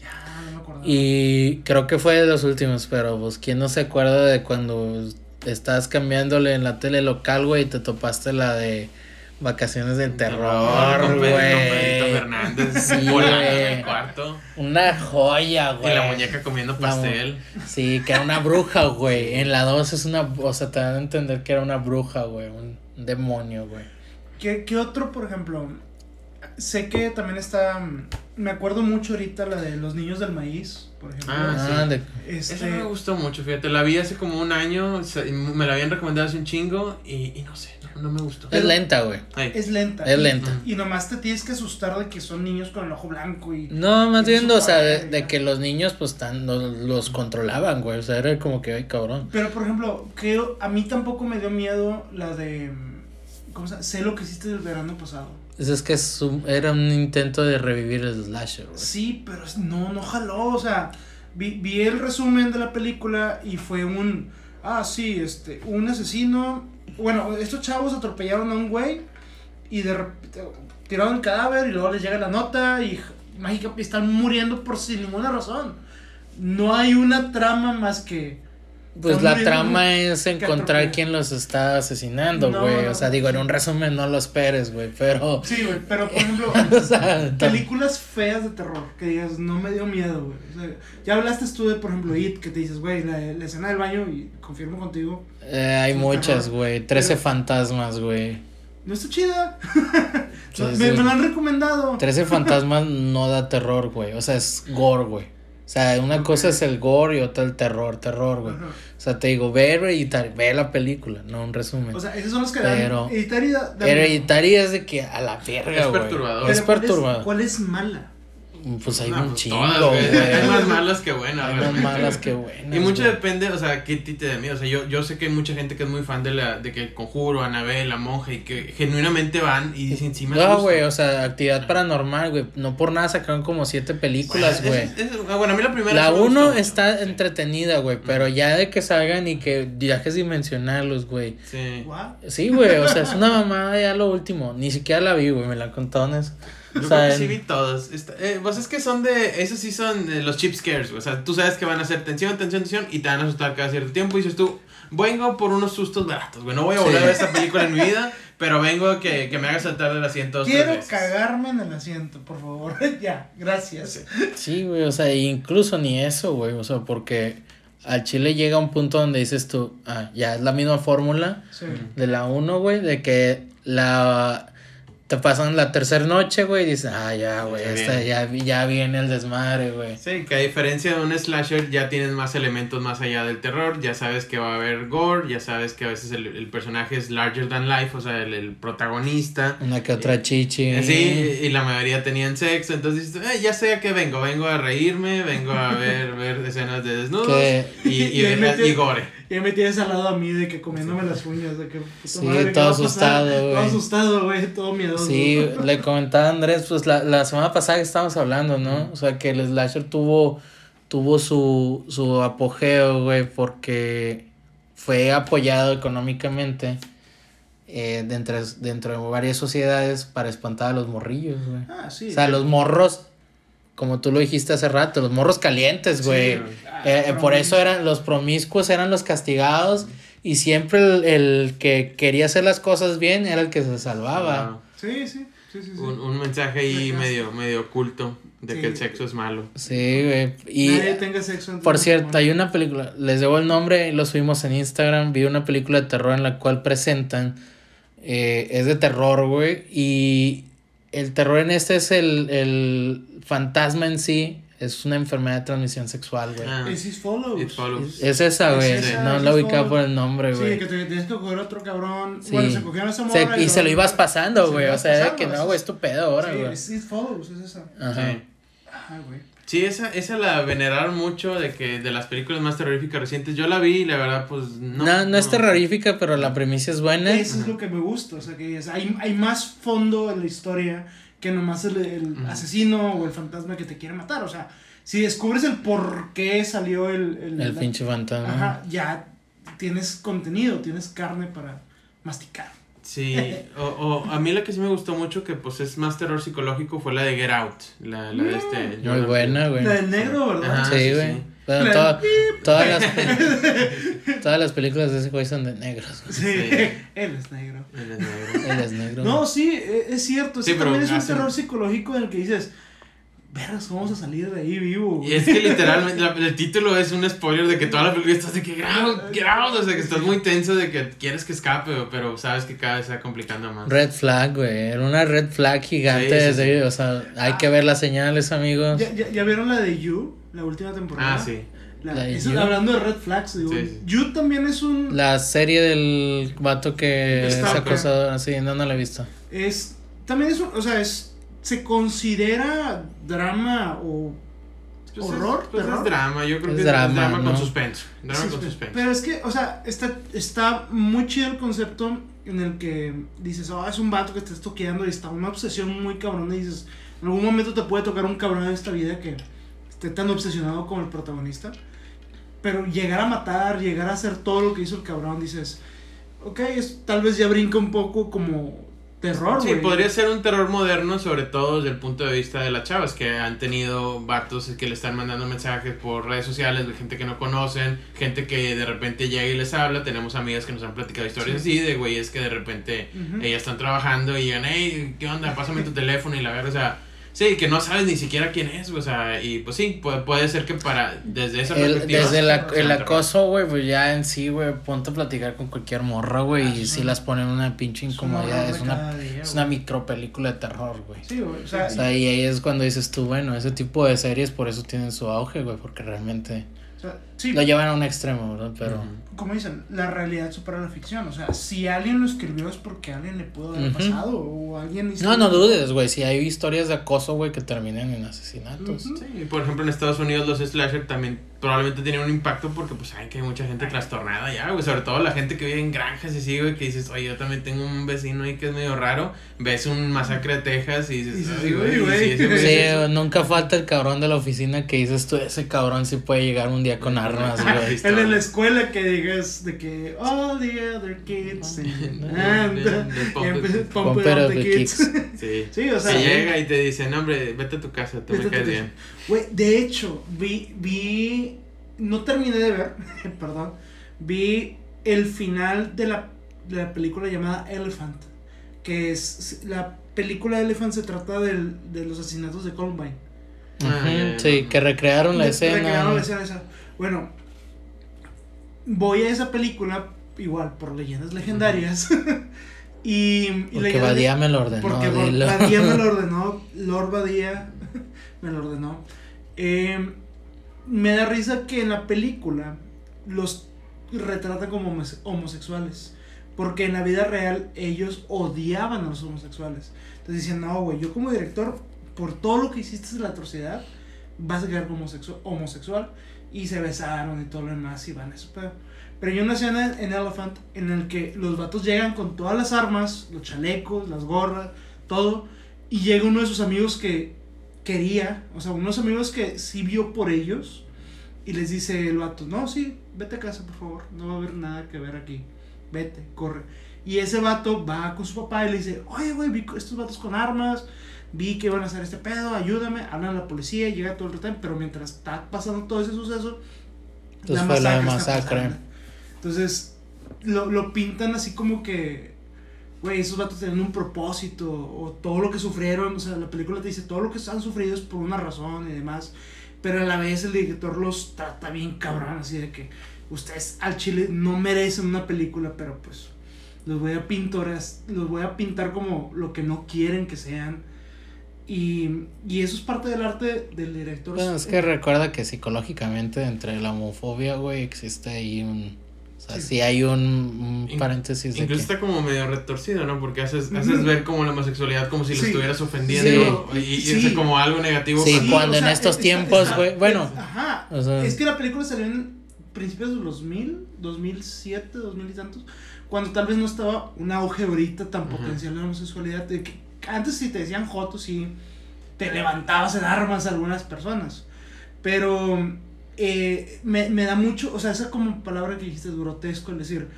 Ya, no me acordaba. Y creo que fue de los últimos, pero pues quién no se acuerda de cuando estás cambiándole en la tele local, güey, y te topaste la de Vacaciones del Terror, güey. Fernández Sí, en el cuarto. Una joya, güey. Y la muñeca comiendo La pastel. Sí, que era una bruja, güey. En la 2 es una, o sea, te dan a entender que era una bruja, güey, un demonio, güey. ¿Qué, ¿Qué otro, por ejemplo? Sé que también está. mm, Me acuerdo mucho ahorita la de los niños del maíz, por ejemplo. Ah, sí. Ah, de- Este, Esa me gustó mucho, fíjate. La vi hace como un año. Me la habían recomendado hace un chingo. Y, y no sé, no, me gustó. es lenta, güey. Es lenta. Es lenta. Y nomás te tienes que asustar de que son niños con el ojo blanco y. No, más bien, o sea, de, que los niños, pues, tan, los, los controlaban, güey. O sea, era como que, ay, cabrón. Pero por ejemplo, creo, a mí tampoco me dio miedo la de. ¿cómo se llama? Sé lo que hiciste el verano pasado. Es, es que es un- era un intento de revivir el slasher, güey. Sí, pero es- no, no jaló, o sea, vi, vi el resumen de la película y fue un, ah, sí, este, un asesino, bueno, estos chavos atropellaron a un güey y de repente tiraron cadáver y luego les llega la nota y mágica están muriendo por sin ninguna razón. No hay una trama más que... Pues la trama es encontrar quién los está asesinando, güey. no, o sea, digo, en un resumen no lo esperes, güey, pero... Sí, güey, pero por ejemplo... o sea, tam- películas feas de terror que digas, no me dio miedo, güey. O sea, ya hablaste tú de, por ejemplo, It, que te dices, güey, la, la escena del baño, y confirmo contigo, eh, hay muchas, güey. Trece Pero- fantasmas, güey. no está chida. Me, me la han recomendado. Trece fantasmas no da terror, güey. O sea, es gore, güey. O sea, una cosa es el gore y otra el terror, terror, güey. Ajá. O sea, te digo, ve Hereditary, ve la película, no un resumen. O sea, esos son los que Pero- dan. Hereditary da- da Hereditary es de que a la verga, Es güey. perturbador. Es Pero ¿cuál perturbador. ¿Cuál es mala? Pues hay No, un pues chingo, todas, güey. Hay más malas que buenas. Hay más malas güey. que buenas. Y mucho güey. depende, o sea, qué tite de mí. O sea, yo, yo sé que hay mucha gente que es muy fan de la de que el conjuro, Anabel, la monja, y que genuinamente van y dicen, sí me No, gusta". güey, o sea, actividad paranormal, güey. No por nada sacaron como siete películas, Bueno, güey. es- es- ah, bueno, a mí la primera La uno gustó está entretenida, güey, pero ya de que salgan y que viajes dimensionales, güey. Sí. What? Sí, güey, o sea, es una mamada ya lo último. Ni siquiera la vi, güey, me la contaron. Yo creo que sí vi todos. Está- eh, pues es que son de. Esos sí son de los cheap scares, güey. O sea, tú sabes que van a hacer tensión, tensión, tensión y te van a asustar cada cierto tiempo. Y dices tú, vengo por unos sustos baratos, güey. No voy a volver Sí. a ver esta película en mi vida, pero vengo a que, que me haga saltar del asiento dos Quiero tres veces. cagarme en el asiento, por favor. ya, gracias. Sí, güey, o sea, incluso ni eso, güey, o sea, porque al chile llega un punto donde dices tú, ah, ya es la misma fórmula Sí. de la 1, güey, de que la te pasan la tercera noche, güey, y dices, ah, ya, güey, Ya esta, ya, ya viene el desmadre, güey. Sí, que a diferencia de un slasher ya tienes más elementos más allá del terror, ya sabes que va a haber gore, ya sabes que a veces el, el personaje es larger than life, o sea, el, el protagonista. Una que otra chichi. Sí, y la mayoría tenían sexo, entonces dices, "Eh, ya sé a qué vengo, vengo a reírme, vengo a ver, ver escenas de desnudos Que- y, y, Y y gore. Ya me tienes al lado a mí de que comiéndome las uñas, de que... Sí, madre, ¿qué todo asustado, Todo güey. asustado, güey, todo miedoso. Sí, le comentaba a Andrés, pues la, la semana pasada que estábamos hablando, ¿no? O sea, que el slasher tuvo, tuvo su, su apogeo, güey, porque fue apoyado económicamente eh, dentro, dentro de varias sociedades para espantar a los morrillos, güey. Ah, sí. O sea, los morros, como tú lo dijiste hace rato, los morros calientes, güey. Ah, Eh, eh, por eso eran los promiscuos eran los castigados y siempre el, el que quería hacer las cosas bien era el que se salvaba. Sí, sí, sí, sí. sí. Un, un mensaje ahí Me medio, medio oculto de Sí. que el sexo es malo. Sí, güey. Y Nadie tenga sexo por cierto, hay una película, les debo el nombre, lo subimos en Instagram, vi una película de terror en la cual presentan, eh, es de terror, güey, y el terror en este es el, el fantasma en sí, es una enfermedad de transmisión sexual, güey. Ah, Is It Follows. it follows. Es esa, güey, Es no la ubicaba por el nombre, Sí, güey. que te tienes que coger otro cabrón. Sí. Bueno, se cogieron a esa Se- morra y se lo ibas pasando, güey. O sea, pasando, que no, güey, es- tu pedo ahora, Sí, güey. Is It Follows, es esa. Ajá. Sí. Ajá, güey. Sí, esa, esa la veneraron mucho de que de las películas más terroríficas recientes. Yo la vi y la verdad, pues no. No, no, es terrorífica, pero la premisa es buena. Eso es lo que me gusta. O sea, que es- hay, hay más fondo en la historia que nomás el, el asesino o el fantasma que te quiere matar. O sea, si descubres el por qué salió el. El, El la- pinche fantasma. Ajá, ya tienes contenido, tienes carne para masticar. Sí, o, o a mí la que sí me gustó mucho, que pues es más terror psicológico, fue la de Get Out. La, la de este. Mm. Muy Jordan buena, güey. La del negro, ¿verdad? Ajá. Sí, sí, güey. sí. Bueno, La- toda- todas, las, todas las películas de ese güey son de negros. Sí, Sí. él es negro. Él es negro. Él es negro. No, sí, e- es cierto. Sí, Sí, pero también es un terror psicológico en el que dices, verás, vamos a salir de ahí vivo. güey". Y es que literalmente la- el título es un spoiler de que toda la película estás de que Get Out", o sea que estás muy tenso de que quieres que escape, pero sabes que cada vez va complicando más. Red flag, güey. Era una red flag gigante Sí, sí, desde, sí. o sea, hay que ver las señales, amigos. ¿Ya, ya, ya vieron la de You? La última temporada. Ah, sí. La- La de eso- You. hablando de red flags, digo, Sí, sí. You también es un... La serie del vato que es acosador, así, no, no la he visto. Es, también es un, o sea, es, se considera drama o Pues horror, es, pues terror. es drama, yo creo Es que drama, es drama ¿no? con suspenso. Drama Sí, con pero- suspenso. Pero es que, o sea, está, está muy chido el concepto en el que dices, oh, es un vato que te está toqueando y está una obsesión muy cabrona y dices, en algún momento te puede tocar un cabrón en esta vida que esté tan obsesionado como el protagonista. Pero llegar a matar, llegar a hacer todo lo que hizo el cabrón, dices, ok, es, tal vez ya brinca un poco como terror, Sí, podría ser un terror moderno, sobre todo desde el punto de vista de las chavas, que han tenido vatos que le están mandando mensajes por redes sociales de gente que no conocen, gente que de repente llega y les habla. Tenemos amigas que nos han platicado historias así de güeyes que de repente Ujú. ellas están trabajando y llegan, hey, ¿qué onda? Pásame tu teléfono y la verdad, o sea, sí, que no sabes ni siquiera quién es, o sea, y pues sí, puede, puede ser que para, desde esa El- perspectiva. desde la- el acoso, güey, pues ya en sí, güey, ponte a platicar con cualquier morra, güey, y si las ponen en una pinche incomodidad. Es una, día, es una micro película de terror, güey. Sí, güey. O sea, O sea, y ahí es cuando dices tú, bueno, ese tipo de series por eso tienen su auge, güey, porque realmente o sea, sí, lo llevan a un extremo, ¿verdad? Pero... Ujú. como dicen, la realidad supera la ficción. O sea, si alguien lo escribió es porque a alguien le pudo haber pasado. O alguien hizo. No, no dudes, güey, si hay historias de acoso, güey, que terminan en asesinatos. Sí, por ejemplo en Estados Unidos los slasher también probablemente tienen un impacto porque pues hay que hay mucha gente trastornada ya, güey, sobre todo la gente que vive en granjas y así, güey, que dices, oye, yo también tengo un vecino ahí que es medio raro, ves un masacre de Texas y dices, sí, güey Sí, nunca falta el cabrón de la oficina que dices tú, ese cabrón sí puede llegar un día con armas, güey. en la escuela que digas de que all the other kids and, and, The- the pump and it- pump pump it it up up the the kids. Sí. Sí, o sea, Se llega y te dice, no, hombre, vete a tu casa, tú me caes bien. Güey, de hecho, vi, vi, no terminé de ver, perdón, vi el final de la, de la película llamada Elephant, que es, la película Elephant se trata del, de los asesinatos de Columbine. Ujú, ya, ya. sí, que recrearon la De- escena. recrearon la escena esa. Bueno, voy a esa película, igual, por leyendas legendarias, y, y Porque Badía me lo ordenó, porque dilo. Badía me lo ordenó, Lord Badía me lo ordenó. Eh, me da risa que en la película los retrata como homo- homosexuales. Porque en la vida real ellos odiaban a los homosexuales. Entonces decían, no, güey, yo como director, por todo lo que hiciste de la atrocidad, vas a quedar como homosexu- homosexual. Y se besaron y todo lo demás y van a eso pedo. Pero hay una escena en Elephant en el que los vatos llegan con todas las armas, los chalecos, las gorras, todo. Y llega uno de sus amigos que quería, o sea, unos amigos que sí vio por ellos. Y les dice el vato, no, sí, vete a casa, por favor. No va a haber nada que ver aquí. Vete, corre. Y ese vato va con su papá y le dice, oye, güey, vi estos vatos con armas. Vi que iban a hacer este pedo, ayúdame. Hablan a la policía, llega todo el retén. Pero mientras está pasando todo ese suceso, Entonces fue la masacre. Entonces, lo, lo pintan así como que, güey, esos vatos tienen un propósito, o todo lo que sufrieron, o sea, la película te dice, todo lo que han sufrido es por una razón y demás, pero a la vez el director los trata bien cabrón, así de que ustedes al chile no merecen una película, pero pues los voy a pintar, los voy a pintar como lo que no quieren que sean. Y, y eso es parte del arte del director. Bueno, es que recuerda que psicológicamente entre la homofobia, güey, existe ahí un... Sea, Sí. sí, hay un, un paréntesis de Incluso que... está como medio retorcido, ¿no? Porque haces, haces ver como la homosexualidad como si lo Sí. estuvieras ofendiendo Sí. y, y Sí. es como algo negativo. Sí, cuando- cuando en estos está- tiempos, está- güey, bueno, Ajá. o sea- es que la película salió en principios de los 2000, 2007, 2000 y tantos. Cuando tal vez no estaba un auge ahorita tan Ujú. potencial de la homosexualidad. De que antes, si te decían jotos, sí te levantabas en armas a algunas personas. Pero eh, me, me da mucho, o sea, esa como palabra que dijiste, grotesco, el decir,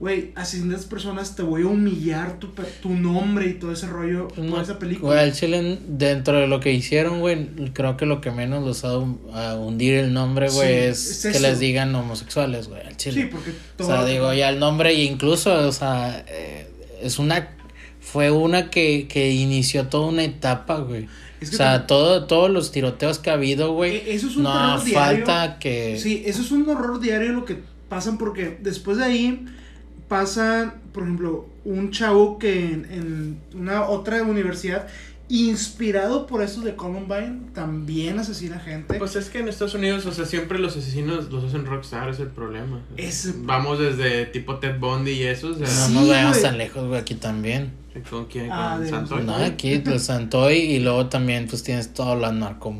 güey, asesinas personas, te voy a humillar tu, tu nombre y todo ese rollo Pues por no, esa película. Güey, al chile, dentro de lo que hicieron, güey, creo que lo que menos los ha a hundir el nombre, güey, Sí, es, es que eso. les digan homosexuales, güey, al chile. Sí, porque o todo. sea, digo, ya el nombre, y incluso, o sea, eh, es una. Fue una que, que inició toda una etapa, güey. Es O sea, todo, todos los tiroteos que ha habido, güey. E- eso es un No terror diario. falta que. Sí, eso es un horror diario lo que pasan porque después de ahí pasa, por ejemplo, un chavo que en, en una otra universidad, inspirado por eso de Columbine, también asesina gente. Pues es que en Estados Unidos, o sea, siempre los asesinos los hacen rockstar, es el problema. Es- Vamos desde tipo Ted Bundy y eso, o sea, No nos vayamos tan lejos, güey, aquí también. ¿con quién? Ah, ¿Con de- Santoy? No, aquí, pues Santoy, y luego también, pues tienes todo la narco.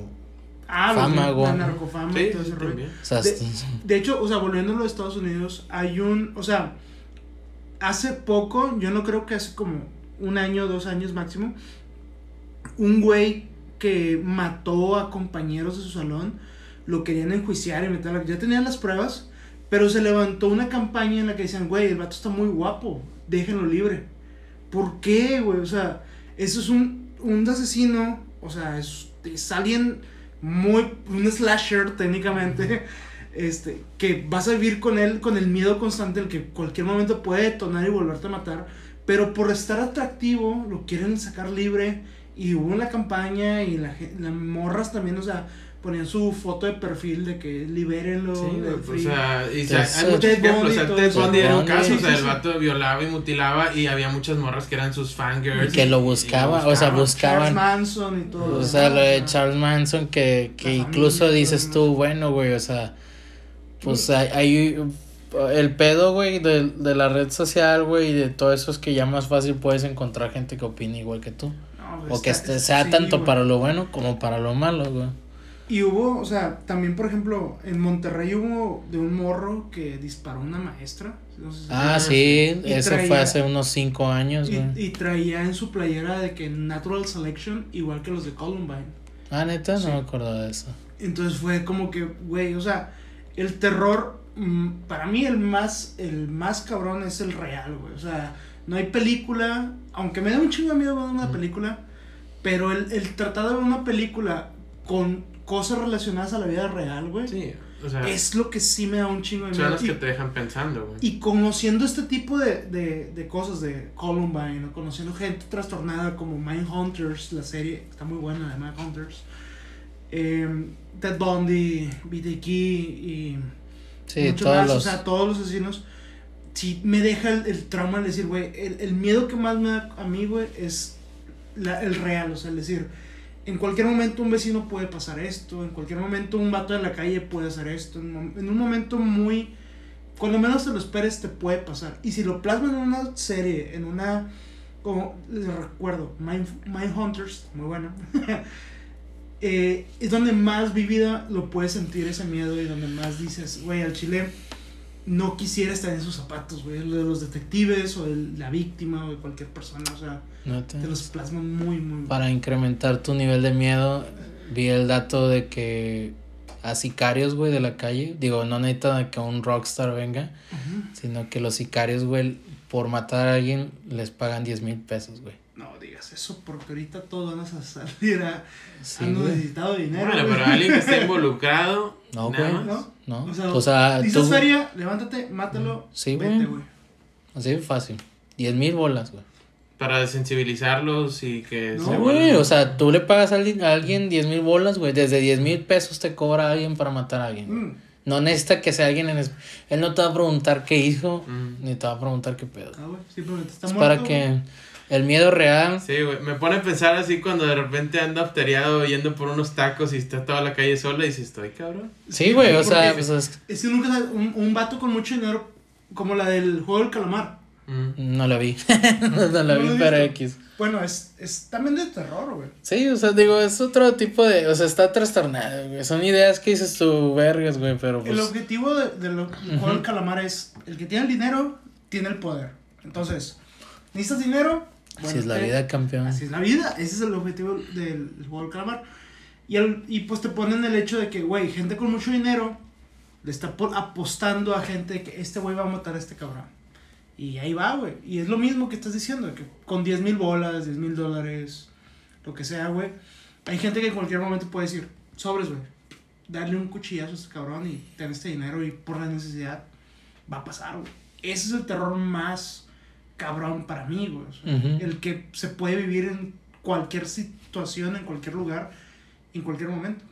ah, los fama, de- güey. la narcofama Sí, y todo ese rollo. también. O sea, De- De hecho, o sea, volviendo a los Estados Unidos, hay un, o sea, hace poco, yo no creo que hace como un año, dos años máximo, un güey que mató a compañeros de su salón, lo querían enjuiciar y meter, ya tenían las pruebas, pero se levantó una campaña en la que decían, güey, el vato está muy guapo, déjenlo libre. ¿Por qué, güey? O sea, eso es un, un asesino, o sea, es, es alguien muy, un slasher técnicamente, este, que vas a vivir con él, con el miedo constante, el que cualquier momento puede detonar y volverte a matar, pero por estar atractivo lo quieren sacar libre y hubo una campaña y la, las morras también, o sea, ponían su foto de perfil de que libérenlo. Sí, del o free. sea, y sea, hay muchos ejemplos. O sea, Ted. Bundy era un caso, o sea, sí, el vato violaba y mutilaba y había muchas morras que eran sus fangirls. Que lo y- y buscaba, o sea, Charles buscaban. Manson y todo. O eso, sea, lo de o sea, Charles Manson, que, que incluso dices tú, bueno, güey, o sea, pues hay, hay el pedo, güey, de, de la red social, güey, y de todo eso es que ya más fácil puedes encontrar gente que opine igual que tú. O que este, sea sí, tanto güey. para lo bueno como para lo malo, güey. Y hubo, o sea, también por ejemplo, en Monterrey hubo de un morro que disparó a una maestra. no sé si- Ah, sí, Y eso fue traía- hace unos cinco años, güey. y, y traía en su playera de que Natural Selection, igual que los de Columbine. Ah, neta, Sí. no me acordaba de eso. Entonces fue como que, güey, o sea, el terror, mm, para mí el más, el más cabrón es el real, güey. O sea, no hay película, aunque me da un chingo de miedo ver una película, pero el, el tratar de ver una película con cosas relacionadas a la vida real, güey, Sí, o sea, es lo que sí me da un chingo de son miedo. las Y- que te dejan pensando, güey. y conociendo este tipo de, de, de cosas de Columbine, o conociendo gente trastornada como Mindhunters, la serie está muy buena de Mindhunters, eh, Ted Bundy, BTK y Sí, todos más, los... o sea, todos los asesinos, sí me deja el, el trauma de decir, güey, el, el miedo que más me da a mí, güey, es la- el real, o sea, el decir, en cualquier momento un vecino puede pasar esto, en cualquier momento un vato de la calle puede hacer esto, en, en un momento muy, cuando menos te lo esperes te puede pasar. Y si lo plasman en una serie, en una, como les recuerdo, Mind, Mindhunters, muy bueno, eh, es donde más vivida lo puedes sentir ese miedo y donde más dices, güey, al chile no quisiera estar en sus zapatos, güey, lo de los detectives o de la víctima o de cualquier persona, o sea, te los plasman muy, muy Para incrementar tu nivel de miedo, vi el dato de que a sicarios, güey, de la calle, digo, no necesita que un rockstar venga, sino que los sicarios, güey, por matar a alguien les pagan 10 mil pesos, güey. No digas eso, porque ahorita todos van a salir a Sí, güey. necesitado de dinero. Bueno, güey. pero alguien que esté involucrado. No, nada güey. más. ¿No? ¿No? O sea, O sea, dices tú- feria, levántate, mátalo, Sí, vete, güey. Así de fácil. 10 mil bolas, güey. Para sensibilizarlos y que No, güey, o sea, tú le pagas a alguien, a alguien 10 mil bolas, güey. Desde 10 mil pesos te cobra alguien para matar a alguien. Mm. No necesita que sea alguien en... es- Él no te va a preguntar qué hizo, Mm. ni te va a preguntar qué pedo. Ah, güey, simplemente está Es muerto. para que el miedo real... Sí, güey. Me pone a pensar así cuando de repente anda afteriado yendo por unos tacos y está toda la calle sola y dice, estoy cabrón. Sí, güey, o sea, pues es- Es que nunca sabes, un, un vato con mucho dinero, como la del juego del calamar. Mm. no la vi. no la ¿No vi, has pero visto? X. Bueno, es, es también de terror, güey. Sí, o sea, digo, es otro tipo de... O sea, está trastornado, güey. Son ideas que dices tú, vergas, güey, pero El pues... objetivo de, de lo- del juego del calamar es, el que tiene el dinero, tiene el poder. Entonces, ¿necesitas dinero? Así es la te- vida, campeón. Así es la vida, ese es el objetivo del, del juego del calamar. Y, el- y pues te ponen el hecho de que, güey, gente con mucho dinero le está po- apostando a gente que este güey va a matar a este cabrón. Y ahí va, güey. Y es lo mismo que estás diciendo, que con 10 mil bolas, 10 mil dólares, lo que sea, güey. Hay gente que en cualquier momento puede decir, sobres, güey, darle un cuchillazo a este cabrón y tener este dinero y por la necesidad va a pasar, güey. Ese es el terror más cabrón para mí, güey. El que se puede vivir en cualquier situación, en cualquier lugar, en cualquier momento.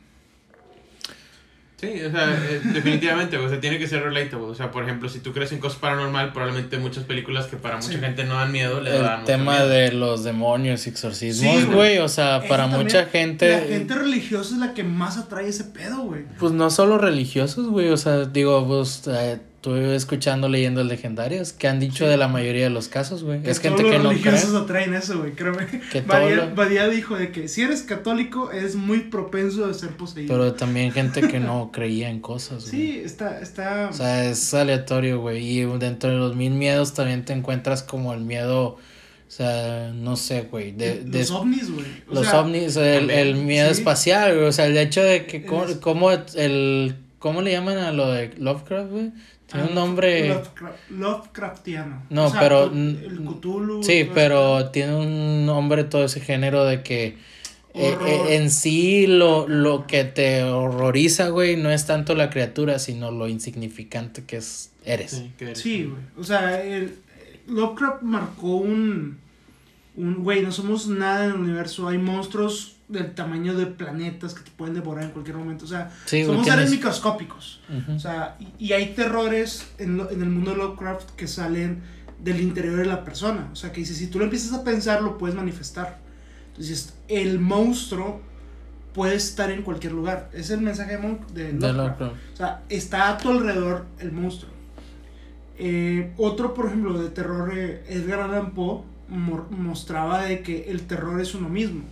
Sí, o sea, eh, definitivamente, o sea, tiene que ser relatable. O sea, por ejemplo, si tú crees en cosas paranormal, probablemente muchas películas que para mucha Sí. gente no dan miedo, le dan El mucho tema miedo. de los demonios y exorcismos, Sí, güey. güey, o sea, Eso para también, mucha gente... La gente religiosa es la que más atrae ese pedo, güey. Pues no solo religiosos, güey, o sea, digo, pues eh, estuve escuchando leyendas legendarias que han dicho de la mayoría de los casos, güey. Es gente que no cree. religiosos atraen eso, güey, créeme. Que Badía, lo- Badía dijo de que si eres católico es muy propenso a ser poseído. Pero también gente que no creía en cosas, güey. sí, está, está... O sea, es aleatorio, güey. Y dentro de los mil miedos también te encuentras como el miedo, o sea, no sé, güey. De, de- los ovnis, güey. Los sea, ovnis, el, el miedo sí. espacial, güey. O sea, el hecho de que, cómo, cómo el, ¿cómo le llaman a lo de Lovecraft, güey? Tiene ah, un nombre... Lovecraft- Lovecraftiano. No, O sea, pero- El Cthulhu. Sí, pero eso. tiene un nombre todo ese género de que eh, eh, en sí lo, lo que te horroriza, güey, no es tanto la criatura, sino lo insignificante que es, eres. Sí, que eres. Sí, güey. O sea, el, Lovecraft marcó un. Un, güey, no somos nada en el universo. Hay monstruos del tamaño de planetas que te pueden devorar en cualquier momento. O sea, Sí, somos seres microscópicos. O sea, y, y hay terrores en, lo- en el mundo de Lovecraft que salen del interior de la persona. O sea, que dice, si tú lo empiezas a pensar, lo puedes manifestar. Entonces, el monstruo puede estar en cualquier lugar. Es el mensaje de, Mon- de De Lovecraft. O sea, está a tu alrededor el monstruo. Eh, otro, por ejemplo, de terror, eh, Edgar Allan Poe mostraba de que el terror es uno mismo.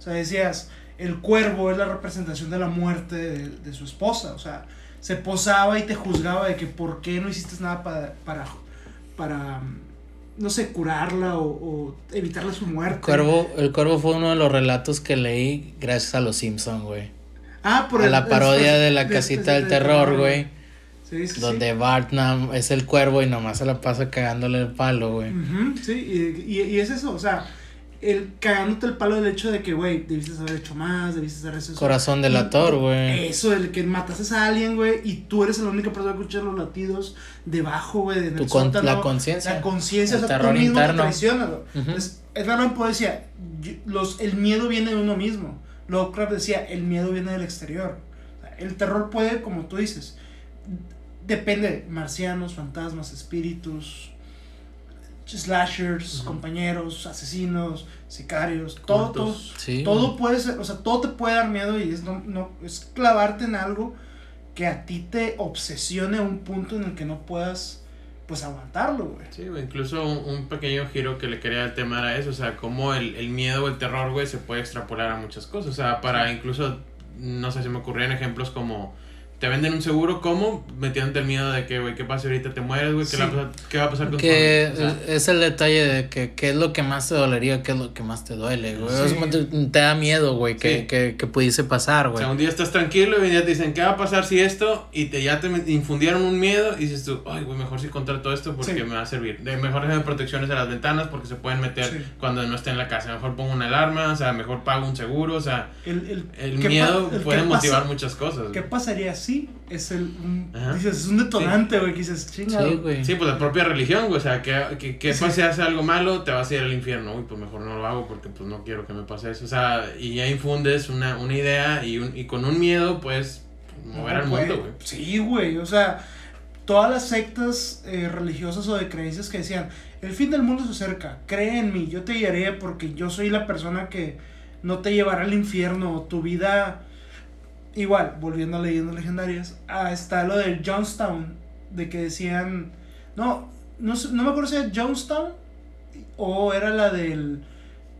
O sea, decías, el cuervo es la representación de la muerte de, de su esposa. O sea, se posaba y te juzgaba de que por qué no hiciste nada para, para, para no sé, curarla o, o evitarle su muerte. El cuervo, el cuervo fue uno de los relatos que leí gracias a los Simpson, güey. Ah, por A el- la el- parodia de la de- casita de- del de terror, güey. Sí, sí. Donde Bart nam- es el cuervo y nomás se la pasa cagándole el palo, güey. Sí, y, y- y es eso, o sea, el cagándote el palo del hecho de que, güey, debiste haber hecho más, debiste haber hecho eso. Corazón delator, güey. Eso, el que mataste a alguien, güey, y tú eres la única persona que escucha los latidos debajo, güey, en el con- la conciencia. La conciencia, o sea, tú terror mismo interno. te traicionas, güey. Ujú. Entonces, Edgar Allan Poe decía, yo- los, el miedo viene de uno mismo. Lovecraft decía, el miedo viene del exterior. O sea, el terror puede, como tú dices, depende, marcianos, fantasmas, espíritus, slashers, compañeros, asesinos, sicarios, todo, todo. Sí. todo puede ser, o sea, todo te puede dar miedo y es, no, no, es clavarte en algo que a ti te obsesione a un punto en el que no puedas, pues, aguantarlo, güey. Sí, güey, incluso un, un pequeño giro que le quería dar al tema era eso, o sea, cómo el, el miedo o el terror, güey, se puede extrapolar a muchas cosas, o sea, para incluso, no sé, se me ocurrían ejemplos como, te venden un seguro, ¿cómo? Metiéndote el miedo de que, güey, ¿qué pasa si ahorita te mueres, güey? ¿Qué, Sí. va a pasar- ¿Qué va a pasar con tu Que? O sea, es el detalle de que qué es lo que más te dolería, qué es lo que más te duele, güey. Sí. Como te, te da miedo, güey, que, Sí. que, que pudiese pasar, O güey. sea, un día estás tranquilo y un día te dicen, ¿qué va a pasar si esto? Y te, ya te infundieron un miedo y dices tú, ay, güey, mejor sí contar todo esto porque Sí. me va a servir. De mejor hacer protecciones a las ventanas porque se pueden meter Sí. cuando no esté en la casa. Mejor pongo una alarma, o sea, mejor pago un seguro, o sea, El, el, el ¿qué miedo el puede motivar pasa- muchas cosas. ¿Qué pasaría si es el, un, dices, es un detonante, güey, que dices, chingado. Sí, güey. Sí, pues la propia religión, güey, o sea, que, que, que Sí. pasa si haces algo malo, te vas a ir al infierno, uy, pues mejor no lo hago porque pues no quiero que me pase eso, o sea, y ya infundes una, una idea y, un, y con un miedo puedes mover No, al güey. mundo, güey. Sí, güey, o sea, todas las sectas eh, religiosas o de creencias que decían, el fin del mundo se acerca, cree en mí, yo te guiaré porque yo soy la persona que no te llevará al infierno, tu vida... Igual, volviendo a leyendas legendarias, ah, está lo del Jonestown, de que decían, no, no, no me acuerdo si era Jonestown o era la del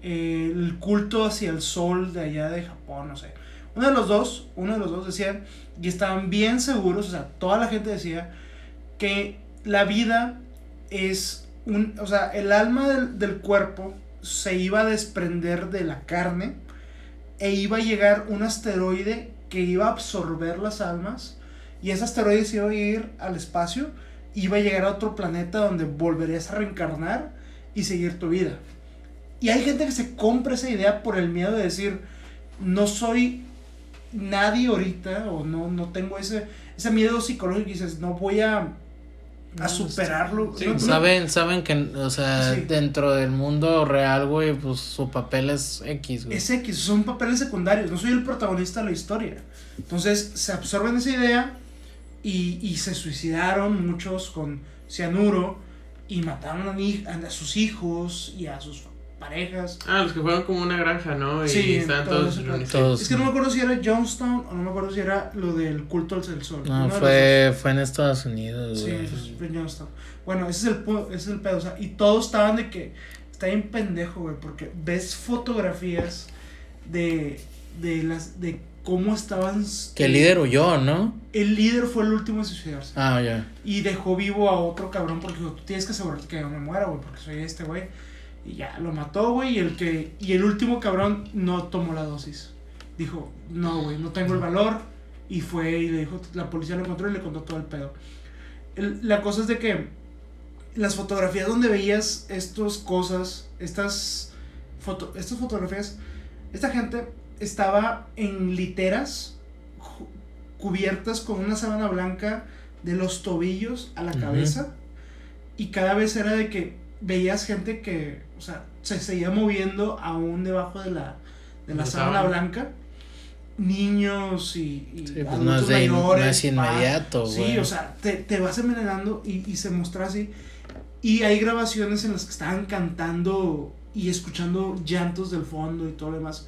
eh, el culto hacia el sol de allá de Japón, no sé. Uno de los dos, uno de los dos decían, y estaban bien seguros, o sea, toda la gente decía que la vida es un, o sea, el alma del, del cuerpo se iba a desprender de la carne e iba a llegar un asteroide que iba a absorber las almas y ese asteroide se iba a ir al espacio, iba a llegar a otro planeta donde volverías a reencarnar y seguir tu vida. Y hay gente que se compra esa idea por el miedo de decir, no soy nadie ahorita o no, no tengo ese, ese miedo psicológico y dices, no voy a, a No, superarlo. sí, No, no- Saben, saben que, o sea, Sí. dentro del mundo real, güey, pues su papel es X, güey. Es X, son papeles secundarios, no soy el protagonista de la historia. Entonces se absorben esa idea y, y se suicidaron muchos con cianuro y mataron a, a sus hijos y a sus parejas. Ah, los que juegan como una granja, ¿no? Y Sí, estaban todo todos. Todos. Es que no me acuerdo si era Jonestown o no me acuerdo si era lo del culto al sol. No, fue, fue en Estados Unidos, dos. Sí, güey. fue en Jonestown. Bueno, ese es el, ese es el pedo. O sea, y todos estaban de que. Está bien pendejo, güey, porque ves fotografías de. de las. de cómo estaban. Que el líder huyó, ¿no? El líder fue el último en suicidarse. Ah, ya. Y dejó vivo a otro cabrón porque dijo, tú tienes que asegurarte que yo me muera, güey, porque soy este güey. Y ya, lo mató, güey, y el que y el último cabrón no tomó la dosis. Dijo, no, güey, no tengo el valor. Y fue y le dijo, la policía lo encontró y le contó todo el pedo. El- la cosa es de que las fotografías donde veías estas cosas, estas, foto, estas fotografías, esta gente estaba en literas cubiertas con una sábana blanca de los tobillos a la cabeza y cada vez era de que veías gente que, o sea, se seguía moviendo aún debajo de la, de la sábana blanca. Niños y, y Sí, pues no es, de, no es inmediato, Sí, güey. o sea, te, te vas envenenando y, y se muestra así. Y hay grabaciones en las que estaban cantando y escuchando llantos del fondo y todo lo demás.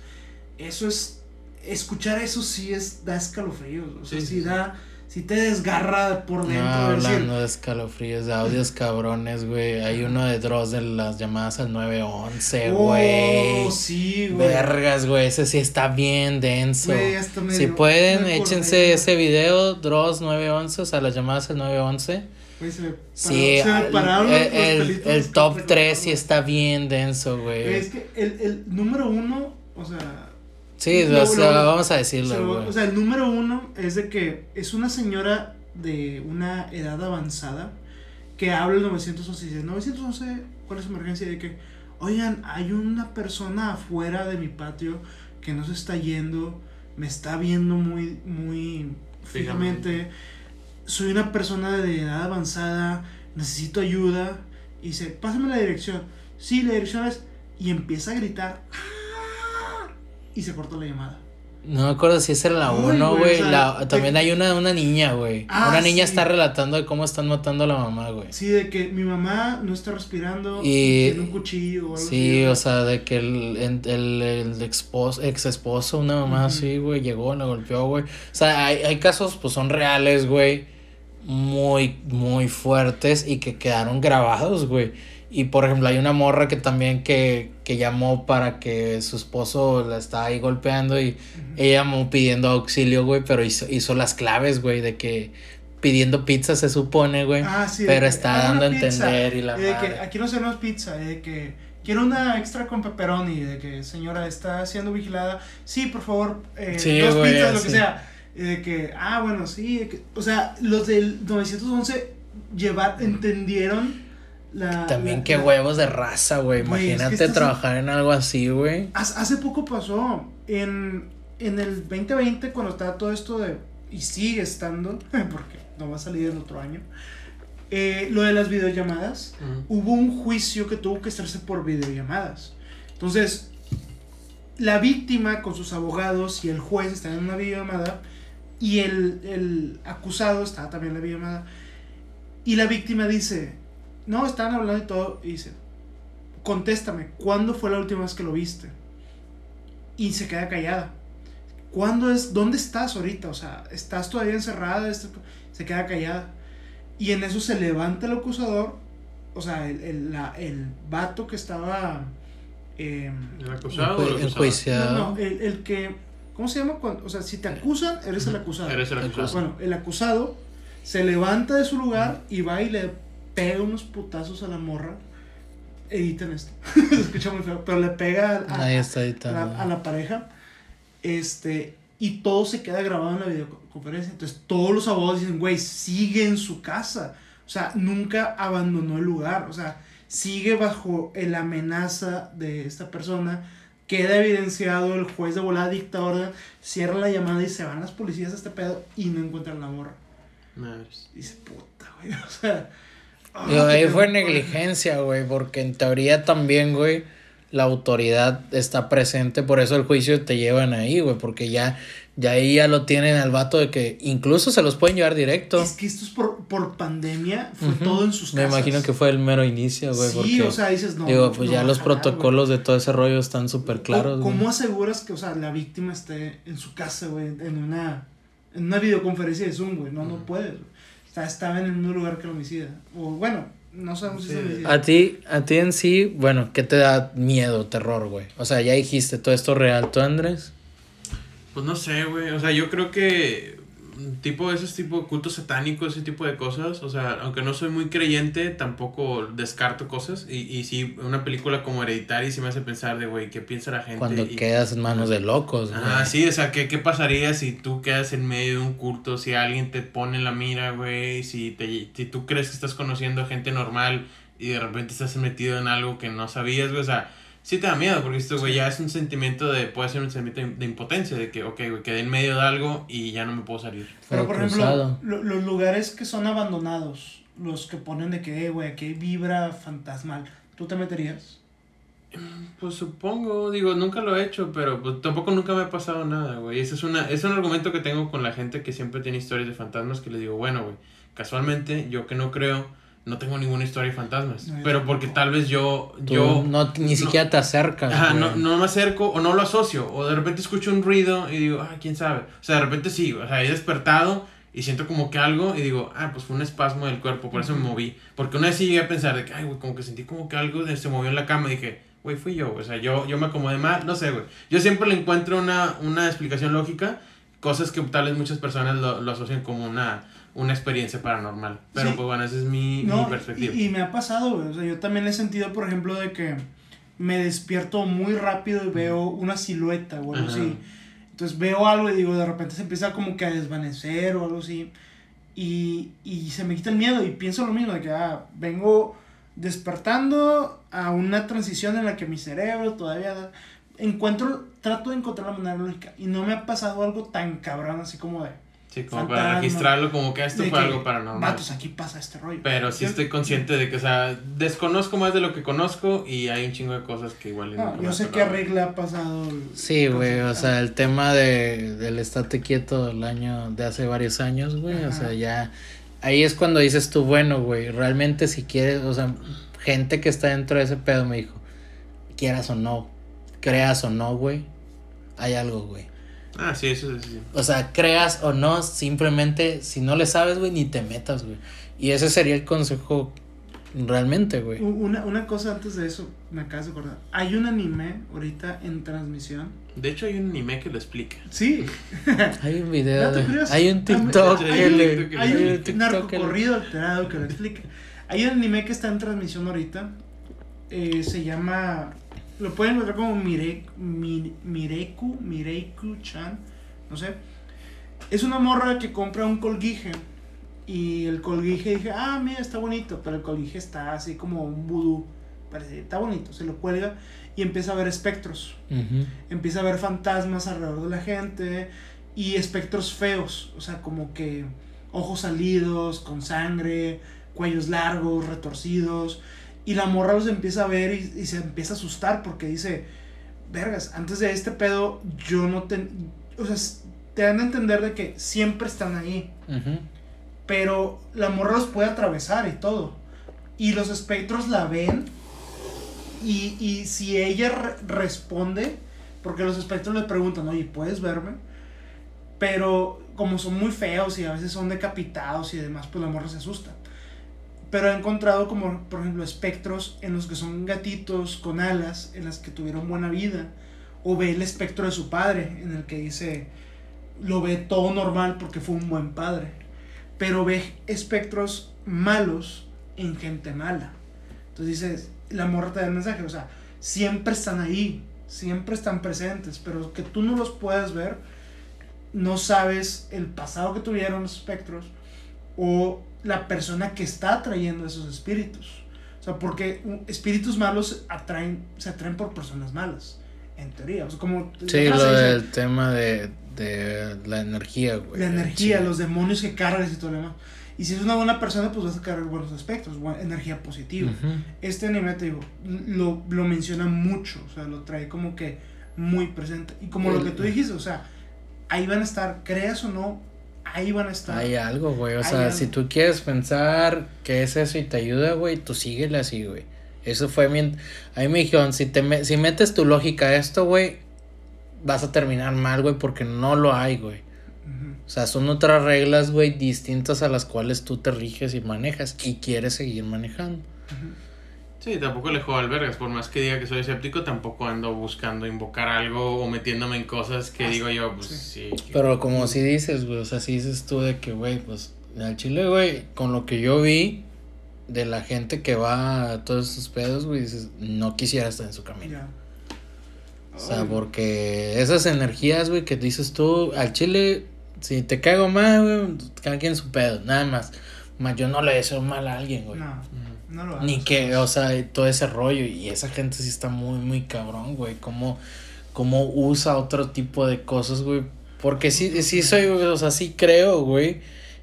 Eso es. Escuchar eso sí es. da escalofríos. O sea, Sí, sí, sí, sí. da. Sí te desgarra por No, dentro. decir, hablando de escalofríos, de audios cabrones, güey. Hay uno de Dross de las llamadas al 911, oh, güey. sí, güey. Vergas, güey. Ese sí está bien denso. Güey, hasta me Si dio- pueden, me acordé, échense güey. ese video, Dross 911, o sea, las llamadas al 911. Güey, se me Sí, paró- se me pararon el, los el- el top recordarlo. 3 sí está bien denso, Güey, güey. Es que el, el número uno, o sea. Sí, lo- o sea, lo- vamos a O decirlo, sea, o sea, el número uno es de que es una señora de una edad avanzada que habla el 911 y dice, 911, ¿cuál es su emergencia? De que, oigan, hay una persona afuera de mi patio que no se está yendo, me está viendo muy, muy fijamente, soy una persona de edad avanzada, necesito ayuda, y dice, pásame la dirección. Sí, la dirección es, y empieza a gritar, y se corta la llamada. No me acuerdo si esa era la Uy, 1, güey, o sea, También hay una una niña, güey. Ah, una niña sí. está relatando de cómo están matando a la mamá, güey. Sí, de que mi mamá no está respirando Y- tiene un cuchillo o algo Sí, así. o sea, de que el, el, el, el esposo, ex esposo, una mamá Ujú. así, güey, llegó, la golpeó, güey. O sea, hay, hay casos, pues son reales, güey, muy, muy fuertes y que quedaron grabados, güey. Y por ejemplo, hay una morra que también que, que llamó para que su esposo la estaba ahí golpeando y ella llamó pidiendo auxilio, güey, pero hizo, hizo las claves, güey, de que pidiendo pizza se supone, güey. Ah, sí, pero está "Haga dando a una pizza", entender y la y de madre. que aquí no servemos pizza, y de que quiero una extra con pepperoni, de que señora está siendo vigilada. Sí, por favor, eh, Sí, dos güey, pizzas, lo que sea. Y de que, ah, bueno, sí, de que- o sea, los del 911 llevar, entendieron la... También la- qué la- huevos de raza, güey. Güey, es que Imagínate estás- trabajar en algo así, güey. Hace hace poco pasó, en, en el 2020, cuando estaba todo esto de, y sigue estando, porque no va a salir el otro año, eh, lo de las videollamadas, hubo un juicio que tuvo que hacerse por videollamadas. Entonces, la víctima con sus abogados y el juez están en una videollamada y el, el acusado estaba también en la videollamada. Y la víctima dice, no, estaban hablando y todo, y dice, contéstame, ¿cuándo fue la última vez que lo viste? Y se queda callada. ¿Cuándo es, dónde estás ahorita? O sea, ¿estás todavía encerrada? Este- Se queda callada. Y en eso se levanta el acusador, o sea, el, el, la- el vato que estaba... em, ¿El acusado el acusado? Enjuiciado. no, no, el, el que... ¿Cómo se llama? Cuando, o sea, si te acusan, eres el acusado. Eres el acusado. Bueno, el acusado se levanta de su lugar y va y le pega unos putazos a la morra. Editen esto. se escucha muy feo. Pero le pega a, a- Ahí está a editando. la, a la pareja. Este. Y todo se queda grabado en la videoconferencia. Entonces todos los abogados dicen, güey, sigue en su casa. O sea, nunca abandonó el lugar. O sea, sigue bajo la amenaza de esta persona. Queda evidenciado, el juez de volada dicta orden, cierra la llamada y se van las policías a este pedo y no encuentran la morra. Madres. Dice, puta, güey. O sea. Ah, Digo, ahí fue negligencia, güey, porque en teoría también, güey, la autoridad está presente, por eso el juicio te llevan ahí, güey, porque ya Y ahí ya lo tienen al vato de que incluso se los pueden llevar directo. Es que esto es por, por pandemia, fue todo en sus casas. Me imagino que fue el mero inicio, güey. Sí, o sea, dices, no. Digo, pues ya los protocolos de todo ese rollo están súper claros. ¿Cómo aseguras que, o sea, la víctima esté en su casa, güey, en una, en una videoconferencia de Zoom, güey? No, no puedes. O sea, estaba en el mismo lugar que el homicida. O bueno, no sabemos si es homicida. A ti, a ti en sí, bueno, ¿qué te da miedo, terror, güey? O sea, ya dijiste todo esto real, ¿tú, Andrés? Pues no sé, güey. O sea, yo creo que tipo esos tipo cultos satánicos, ese tipo de cosas, o sea, aunque no soy muy creyente, tampoco descarto cosas. Y, y sí, una película como Hereditary sí me hace pensar de, güey, ¿qué piensa la gente? Cuando quedas en manos de locos, güey. Ah, sí, o sea, ¿qué, ¿qué pasaría si tú quedas en medio de un culto, si alguien te pone la mira, güey, si, te, si tú crees que estás conociendo a gente normal y de repente estás metido en algo que no sabías, güey, o sea sí te da miedo, porque esto, güey, ya es un sentimiento de, puede ser un sentimiento de impotencia, de que, ok, güey, quedé en medio de algo y ya no me puedo salir. Pero, por ejemplo, los lugares que son abandonados, los que ponen de que, eh, güey, aquí vibra fantasmal, ¿tú te meterías? Pues supongo, digo, nunca lo he hecho, pero pues, tampoco nunca me ha pasado nada, güey. Ese es, una, es un argumento que tengo con la gente que siempre tiene historias de fantasmas que le digo, bueno, güey, casualmente, yo que no creo, no tengo ninguna historia de fantasmas. pero porque tal vez yo. yo no, ni siquiera te acercas. Ajá, no, no, me acerco o no lo asocio. O de repente escucho un ruido y digo, ah, quién sabe. O sea, de repente sí, o sea, he despertado y siento como que algo y digo, ah, pues fue un espasmo del cuerpo, por eso me moví. Porque una vez sí llegué a pensar de que, ay, güey, como que sentí como que algo se movió en la cama y dije, güey, fui yo. O sea, yo, yo me acomodé mal, no sé, güey. Yo siempre le encuentro una, una explicación lógica, cosas que tal vez muchas personas lo, lo asocian como una una experiencia paranormal. Pero pues bueno, esa es mi, perspectiva. Y, me ha pasado, güey. O sea, yo también he sentido, por ejemplo, de que me despierto muy rápido y veo una silueta o algo así. Entonces veo algo y digo, de repente se empieza como que a desvanecer o algo así. Y, y se me quita el miedo y pienso lo mismo, de que ah, vengo despertando a una transición en la que mi cerebro todavía encuentro, trato de encontrar la manera lógica y no me ha pasado algo tan cabrón así como de Sí, como para registrarlo como que esto fue algo paranormal. Vatos, aquí pasa este rollo. Pero sí estoy consciente de que, o sea, desconozco más de lo que conozco y hay un chingo de cosas que igual... No, yo sé que a Rick le ha pasado... Sí, güey, o sea, el tema de, del estate quieto el año de hace varios años, güey, o sea, ya... Ahí es cuando dices tú, bueno, güey, realmente si quieres, o sea, gente que está dentro de ese pedo me dijo, quieras o no, creas o no, güey, hay algo, güey. Ah, sí, eso sí. O sea, creas o no, simplemente si no le sabes, güey, ni te metas, güey. Y ese sería el consejo realmente, güey. Una, una cosa antes de eso, me acabas de acordar. Hay un anime ahorita en transmisión. De hecho, hay un anime que lo explica. Sí. hay un video. hay un TikTok que le. Hay un, un narcocorrido alterado que lo explica. Hay un anime que está en transmisión ahorita. Eh, se llama lo pueden encontrar como Mire, Mireku, Mireiku-chan, no sé. Es una morra que compra un colguije. Y el colguije dije, ah, mira, está bonito. Pero el colguije está así como un vudú. Parece, está bonito. Se lo cuelga y empieza a ver espectros. Empieza a ver fantasmas alrededor de la gente. Y espectros feos. O sea, como que ojos salidos, con sangre, cuellos largos, retorcidos. Y la morra los empieza a ver y, se empieza a asustar porque dice, vergas, antes de este pedo yo no te... O sea, te dan a entender de que siempre están ahí. Pero la morra los puede atravesar y todo. Y los espectros la ven. Y, y si ella responde, porque los espectros le preguntan, oye, ¿puedes verme? Pero como son muy feos y a veces son decapitados y demás, pues la morra se asusta pero he encontrado como, por ejemplo, espectros en los que son gatitos con alas, en las que tuvieron buena vida, o ve el espectro de su padre, en el que dice, lo ve todo normal porque fue un buen padre, pero ve espectros malos en gente mala. Entonces dices, la morra te da mensaje, o sea, siempre están ahí, siempre están presentes, pero que tú no los puedas ver, no sabes el pasado que tuvieron los espectros, o la persona que está atrayendo esos espíritus. O sea, porque espíritus malos atraen, se atraen por personas malas, en teoría. O sea, como sí, lo del tema de, de, la energía, güey. La energía, los demonios que cargas y todo lo demás. Y si es una buena persona, pues vas a cargar buenos aspectos, energía positiva. Este anime, te digo, lo, lo, menciona mucho, o sea, lo trae como que muy presente. Y como lo que tú dijiste, o sea, ahí van a estar, creas o no, ahí van a estar. Hay algo, güey. O Hay sea, algo. si tú quieres pensar que es eso y te ayuda, güey, tú síguele así, güey. Eso fue mi... A mí me dijeron, si, te me- si metes tu lógica a esto, güey, vas a terminar mal, güey, porque no lo hay, güey. O sea, son otras reglas, güey, distintas a las cuales tú te riges y manejas y quieres seguir manejando. Sí, tampoco le juego al vergas. Por más que diga que soy escéptico, tampoco ando buscando invocar algo o metiéndome en cosas que digo yo, pues sí. que- Pero como si dices, güey, o sea, si dices tú de que, güey, pues, al chile, güey, con lo que yo vi de la gente que va a todos estos pedos, güey, dices, no quisiera estar en su camino. O sea, Ay, porque esas energías, güey, que dices tú, al chile, si te cago mal, güey, cada quien su pedo, nada más. Más yo no le deseo mal a alguien, güey. No, no lo hagas. Ni que, o sea, todo ese rollo. Y esa gente sí está muy, muy cabrón, güey. Cómo, cómo usa otro tipo de cosas, güey. Porque sí, sí soy, güey, o sea, sí creo, güey,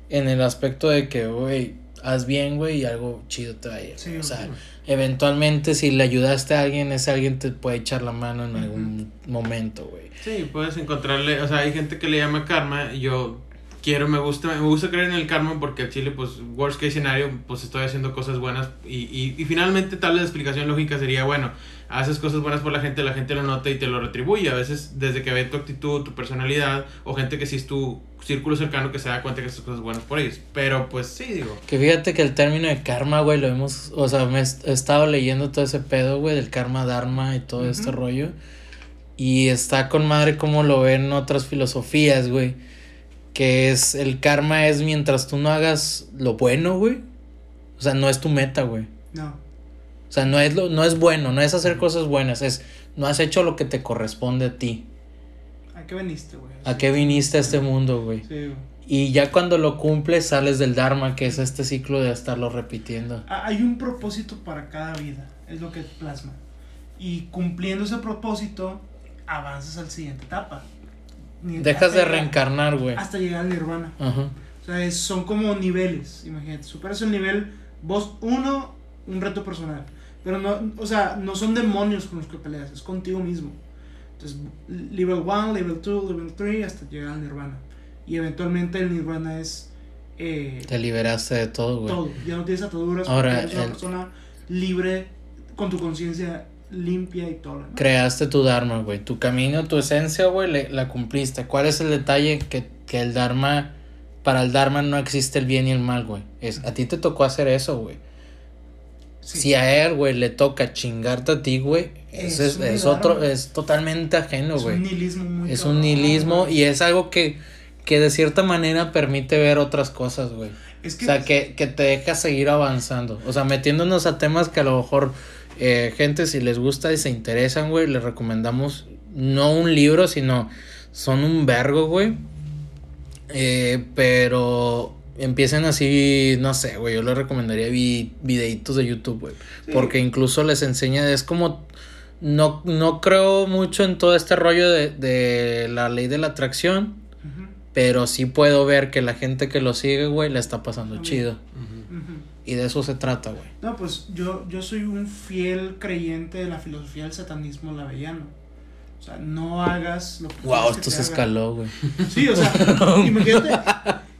en el aspecto de que, güey, haz bien, güey, y algo chido te va a ir. Sí, o sea, sí. eventualmente si le ayudaste a alguien, ese alguien te puede echar la mano en algún momento, güey. Sí, puedes encontrarle, o sea, hay gente que le llama karma y yo quiero, me gusta, me gusta creer en el karma porque al chile, pues, worst case scenario, pues estoy haciendo cosas buenas y, y, y finalmente tal vez la explicación lógica sería, bueno, haces cosas buenas por la gente, la gente lo nota y te lo retribuye, a veces desde que ve tu actitud, tu personalidad, o gente que sí es tu círculo cercano que se da cuenta que haces cosas buenas por ellos, pero pues sí, digo, Que fíjate que el término de karma, güey, lo hemos, o sea, me he estado leyendo todo ese pedo, güey, del karma dharma y todo este rollo. Y está con madre como lo ven otras filosofías, güey. Que es, el karma es mientras tú no hagas lo bueno, güey. O sea, no es tu meta, güey. No. O sea, no es, lo, no es bueno, no es hacer cosas buenas, es, no has hecho lo que te corresponde a ti. ¿A qué veniste, güey? ¿A qué viniste a este mundo, güey? Sí, güey. Y ya cuando lo cumples sales del dharma, que es este ciclo de estarlo repitiendo. Ah, Hay un propósito para cada vida, es lo que plasma. Y cumpliendo ese propósito, avanzas al siguiente etapa. Dejas de reencarnar, güey. Hasta llegar al nirvana. Ajá. O sea, es- son como niveles, imagínate. Superas el nivel, vos uno, un reto personal. Pero no, o sea, no son demonios con los que peleas, es contigo mismo. Entonces, level 1, level 2, level 3, hasta llegar al nirvana. Y eventualmente el nirvana es eh, Te liberaste de todo, güey. todo. Ya no tienes ataduras, Ahora, eres una persona libre, con tu conciencia limpia y todo. demás. Creaste tu Dharma, güey. Tu camino, tu esencia, güey, la cumpliste. ¿Cuál es el detalle que, que el Dharma, para el Dharma no existe el bien y el mal, güey? Es, a ti te tocó hacer eso, güey. Sí. Si a él, güey, le toca chingarte a ti, güey, Es es, otro, es totalmente ajeno, es un güey. nihilismo muy Es un nihilismo güey. y es algo que, que de cierta manera permite ver otras cosas, güey. Es que, O sea, que, que te deja seguir avanzando. O sea, metiéndonos a temas que a lo mejor eh, gente si les gusta y se interesan, güey, les recomendamos no un libro, sino son un vergo, güey. Eh, pero empiecen así, no sé, güey, yo les recomendaría vi videitos de YouTube, güey. Sí. Porque incluso les enseña, es como, no, no creo mucho en todo este rollo de, de la ley de la atracción. Pero sí puedo ver que la gente que lo sigue, güey, la está pasando chido. Y de eso se trata, güey. No, pues yo, yo soy un fiel creyente de la filosofía del satanismo lavellano. O sea, no hagas lo que Wow, que esto se escaló, güey. Sí, o sea, imagínate,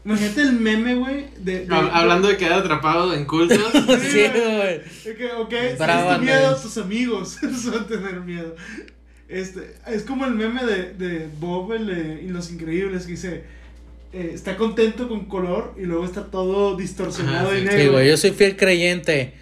imagínate el meme, güey, de, de- Hab- Hablando de quedar atrapado en cultos. Sí, güey. de que, ok, si Bravo, tienes miedo, Andrés. tus amigos van a tener miedo. Este, es como el meme de, de Bob el, y los increíbles que dice, eh, está contento con color y luego está todo distorsionado Ajá, y negro. Sí, güey, yo soy fiel creyente.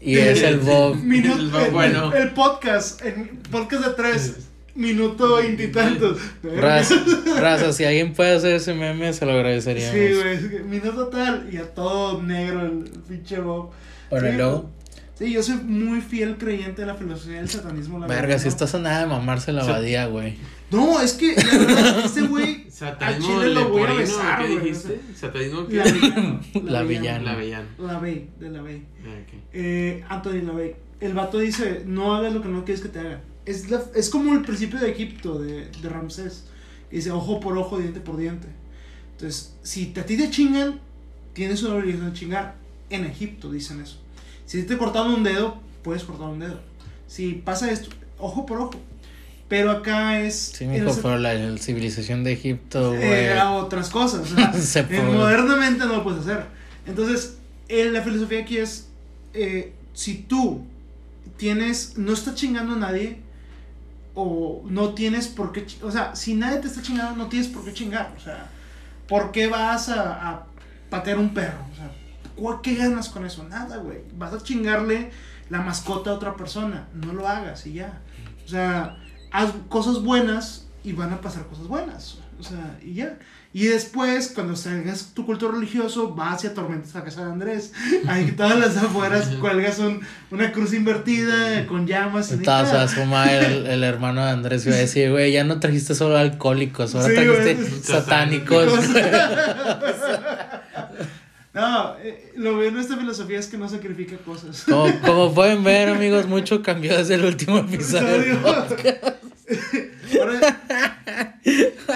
Y es el Bob. Minuto, El Bob bueno. el podcast, el podcast de tres, minuto veintitantos. Raza, raza, si alguien puede hacer ese meme, se lo agradeceríamos. Sí, güey, minuto tal y a todo negro el pinche Bob. Bueno, y Sí, luego, Sí, yo soy muy fiel creyente de la filosofía del satanismo. la verga, verdad, si ¿no? estás a nada de mamarse la abadía, güey. No, es que la verdad, ese güey. Satanismo Al chile lo voy a besar, ¿qué güey, dijiste? ¿Satanismo qué? La villana. La villana. La villana. La Bey, de la Bey. Ah, ok. Eh, Anthony LaVey. El vato dice, no hagas lo que no quieres que te hagan. Es, la- es como el principio de Egipto, de, de Ramsés. Dice, ojo por ojo, diente por diente. Entonces, si a ti te chingan, tienes una obligación de chingar. En Egipto dicen eso. Si te cortaron un dedo, puedes cortar un dedo. Si pasa esto, ojo por ojo. Pero acá es. Sí, mijo, pero la, civilización de Egipto. Era otras cosas. modernamente no lo puedes hacer. Entonces, la filosofía aquí es: eh, si tú tienes. No está chingando a nadie. O no tienes por qué. O sea, si nadie te está chingando, no tienes por qué chingar. O sea, ¿por qué vas a, a patear un perro? O sea, ¿qué ganas con eso? Nada, güey. Vas a chingarle la mascota a otra persona. No lo hagas y ya. O sea haz cosas buenas y van a pasar cosas buenas. O sea, y ya. Y después, cuando salgas tu culto religioso, vas y atormentas a casa de Andrés. Ahí todas las afueras cuelgas una cruz invertida con llamas. Y Entonces, el, el hermano de Andrés iba a decir, güey, ya no trajiste solo alcohólicos, ahora trajiste satánicos. No, eh, lo bueno de esta filosofía es que no sacrifica cosas. Como, como pueden ver, amigos, mucho cambió desde el último episodio. Ahora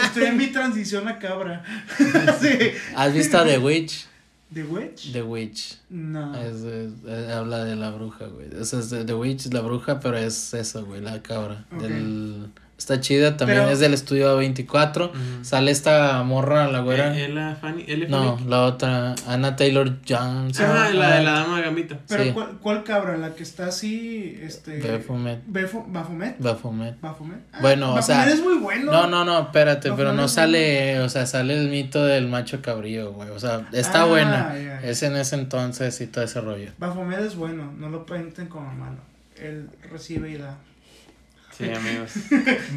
estoy en mi transición a cabra. ¿Has visto The Witch? ¿The Witch? The Witch. No. habla de la bruja, güey. The Witch es la bruja, pero es eso, güey, la cabra. Del Está chida, también es del estudio 24. Sale esta morra, la güera. Eh, ¿Ella, Fanny? no, la otra, Anna Taylor Johnson. Ah, la de la dama gambita. Pero ¿cuál, ¿cuál, cabra? La que está así, este... Befumet. ¿Bafomet? Bafomet. Bafomet. Ah, bueno, o sea... es muy bueno. No, no, no, espérate, pero no sale, o sea, sale el mito del macho cabrío, güey. O sea, está ah, buena. Es en ese entonces y todo ese rollo. Bafomet es bueno, no lo pinten como malo. Él recibe y da. Sí, amigos.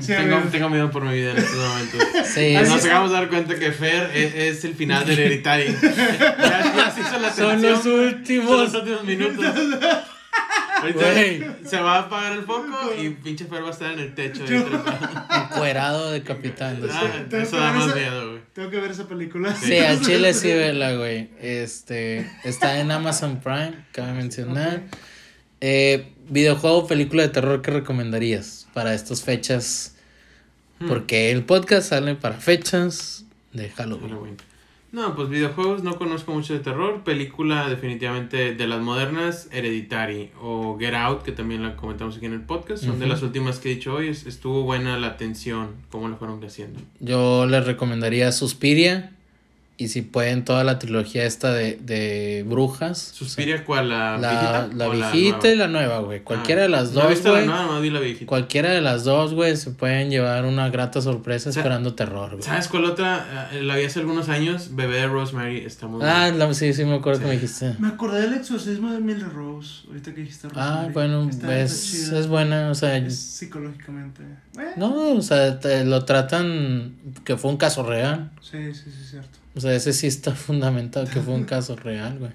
tengo, tengo, miedo por mi vida en estos momentos. Sí, Nos acabamos de dar cuenta que Fer es, el final del Hereditary. ya, ya se hizo la Son los últimos. Son los últimos minutos. se va a apagar el foco y pinche Fer va a estar en el techo. Encuerado de capitán. Ah, eso da más miedo, güey. Tengo que ver esa película. Sí, a Chile sí verla, güey. Este, está en Amazon Prime, cabe mencionar. Eh, videojuego, película de terror que recomendarías para estas fechas. Hmm. Porque el podcast sale para fechas de Halloween. No, pues videojuegos no conozco mucho de terror. Película definitivamente de las modernas, Hereditary o Get Out, que también la comentamos aquí en el podcast. Son de las últimas que he dicho hoy. Estuvo buena la atención, cómo lo fueron haciendo. Yo les recomendaría Suspiria. Y si pueden, toda la trilogía esta de, de brujas. ¿Suspiria cuál? ¿La, la viejita? La viejita y la nueva, güey. Cualquiera de las dos, güey. No, la viejita. Cualquiera de las dos, güey, se pueden llevar una grata sorpresa esperando terror, güey. ¿Sabes cuál otra? Eh, la vi hace algunos años. Bebé de Rosemary está muy Ah, sí, sí, me acuerdo que me dijiste. Me acordé del exorcismo de Emily Rose. Ahorita que dijiste Rosemary. Ah, bueno, es, es buena, o sea. psicológicamente. No, o sea, lo tratan que fue un caso real. Sí, sí, sí, cierto. O sea, ese sí está fundamentado que fue un caso real, güey.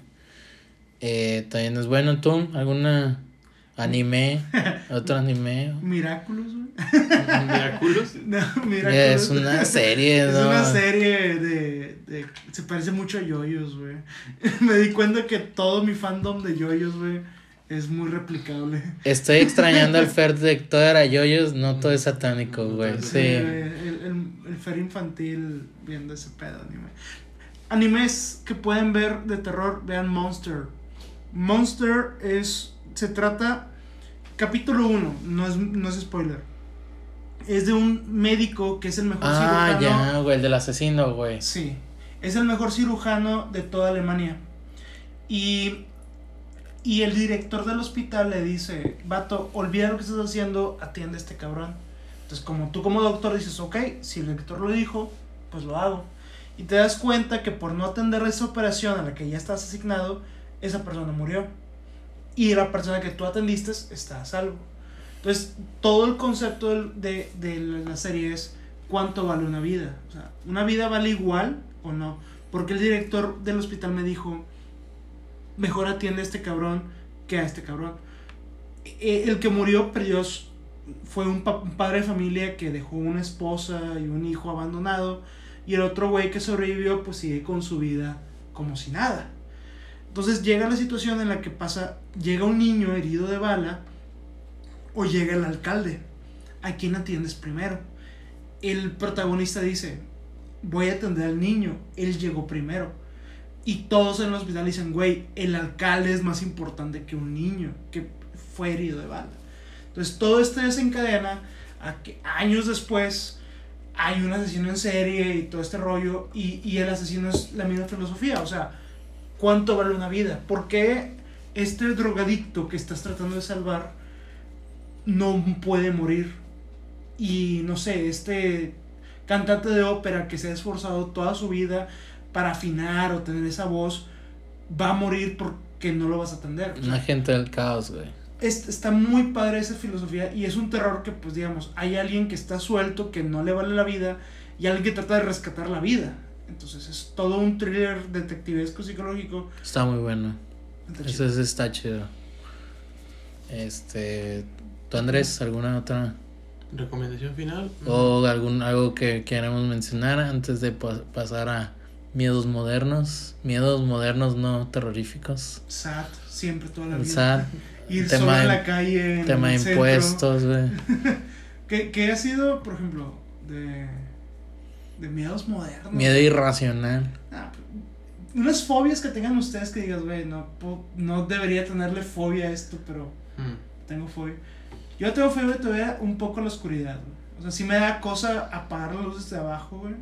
Eh, también es bueno, ¿tú? ¿Alguna anime? ¿Otro anime? Miraculous, güey. ¿Miraculous? No, Miraculous. Es una serie, ¿no? Es una serie de, de... Se parece mucho a Yoyos, güey. Me di cuenta que todo mi fandom de Yoyos, güey es muy replicable. Estoy extrañando al Fer de todo era yoyos, no todo es satánico, güey. Sí. El, el, Fer infantil viendo ese pedo anime. Animes que pueden ver de terror, vean Monster. Monster es. Se trata. Capítulo 1, no es, no es spoiler. Es de un médico que es el mejor ah, cirujano. Ah, ya, güey, el del asesino, güey. Sí. Es el mejor cirujano de toda Alemania. Y y el director del hospital le dice, vato, olvida lo que estás haciendo, atiende a este cabrón. Entonces, como tú como doctor dices, ok, si el director lo dijo, pues lo hago. Y te das cuenta que por no atender esa operación a la que ya estás asignado, esa persona murió. Y la persona que tú atendiste está a salvo. Entonces, todo el concepto de, de la serie es cuánto vale una vida. O sea, ¿una vida vale igual o no? Porque el director del hospital me dijo, mejor atiende a este cabrón que a este cabrón. E, el que murió perdió, fue un, padre de familia que dejó una esposa y un hijo abandonado. Y el otro güey que sobrevivió, pues sigue con su vida como si nada. Entonces llega la situación en la que pasa, llega un niño herido de bala o llega el alcalde. ¿A quién atiendes primero? El protagonista dice, voy a atender al niño, él llegó primero y todos en el hospital dicen, güey, el alcalde es más importante que un niño que fue herido de bala. Entonces todo esto desencadena a que años después hay un asesino en serie y todo este rollo y, y el asesino es la misma filosofía, o sea, ¿cuánto vale una vida? ¿Por qué este drogadicto que estás tratando de salvar no puede morir? Y no sé, este cantante de ópera que se ha esforzado toda su vida para afinar o tener esa voz, va a morir porque no lo vas a atender. O sea, Un agente del caos, güey. es- está muy padre esa filosofía y es un terror que, pues digamos, hay alguien que está suelto, que no le vale la vida y alguien que trata de rescatar la vida. Entonces es todo un thriller detectivesco psicológico. Está muy bueno. Está Eso chido. está chido. Este. ¿Tú, Andrés, alguna otra? Recomendación final. ¿O algún, algo que queramos mencionar antes de pa- pasar a miedos modernos? Miedos modernos no terroríficos. Sad, siempre toda la El vida. SAT, Ir tema solo de- la calle. en tema de impuestos, güey. ¿Qué, qué ha sido, por ejemplo, de, de miedos modernos? Miedo irracional. Ah, unas fobias que tengan ustedes que digas, güey, no, po- no debería tenerle fobia a esto, pero Mm. tengo fobia. Yo tengo fobia todavía un poco a la oscuridad, güey. O sea, sí me da cosa apagar las luces de abajo, güey,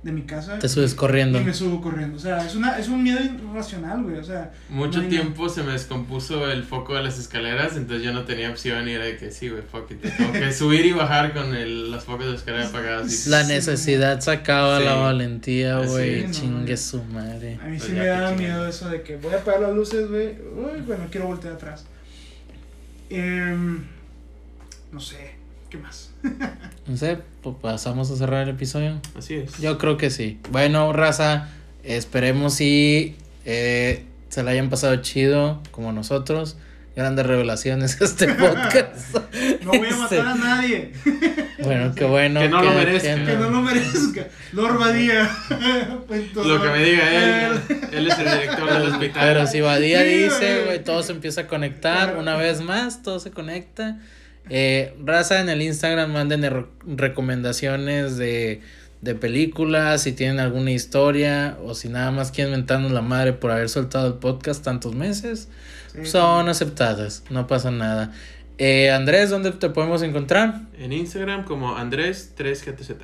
de mi casa. Te subes corriendo. Y me subo corriendo. O sea, es, una, es un miedo irracional, güey. O sea, Mucho No tiempo se me descompuso el foco de las escaleras, entonces yo no tenía opción y era de que sí, güey, fuck it. Tengo que subir y bajar con el, los focos de la escalera apagados. y- La necesidad sacaba Sí. la valentía, güey. Chingue su madre. a mí sí Pues me ya, da qué miedo eso de que voy a apagar las luces, güey. Uy, bueno, quiero voltear atrás. Em, no sé, ¿qué más? No sé, pues pasamos a cerrar el episodio. Así es. Yo creo que sí. Bueno, raza, esperemos si eh, se la hayan pasado chido como nosotros. Grandes revelaciones este podcast. No voy a Este, matar a nadie. Bueno, qué bueno. Que no lo merezca. que Que no lo merezca. Lord Badía. Lo que me diga él, él es el director del hospital. Pero si Badía dice, güey. güey, todo se empieza a conectar Claro. una vez más, todo se conecta. Eh, raza en el Instagram, manden re- recomendaciones de, de películas, si tienen alguna historia o si nada más quieren mentarnos la madre por haber soltado el podcast tantos meses, Sí. son aceptadas, no pasa nada. Eh, Andrés, ¿dónde te podemos encontrar? En Instagram como Andrés3GTZ.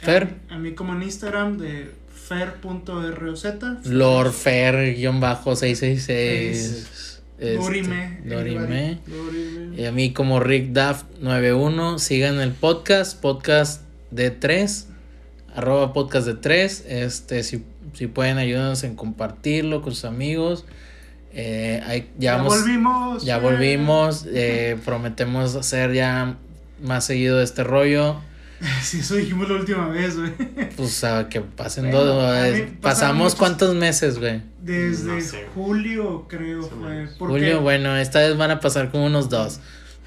Fer. A mí como en Instagram de fer.roz. Lord Fer-666. Este, Dorime. Dorime. Dorime. Y a mí como Rick Duff 91, sigan el podcast, podcast de 3, arroba podcast de 3, este, si, si pueden ayudarnos en compartirlo con sus amigos. Eh, ahí- ya, Ya vamos- volvimos. ya eh. volvimos, eh, prometemos hacer ya más seguido este rollo, Sí, eso dijimos la última vez, güey. pues a que pasen Bueno, todo, a eh, pasamos muchos- cuántos meses, güey. Desde No sé. julio, creo, o menos. Porque Julio, bueno, esta vez van a pasar como unos dos,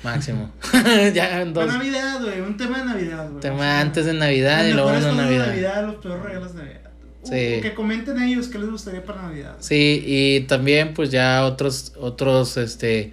máximo. ya dos. Navidad, güey. Un tema de Navidad, güey. O Tema sea, antes de Navidad y luego una cosas de Navidad. Navidad, los peores regalos de Navidad. Uh, Sí. que comenten ellos qué les gustaría para Navidad. Sí, y también pues ya otros otros este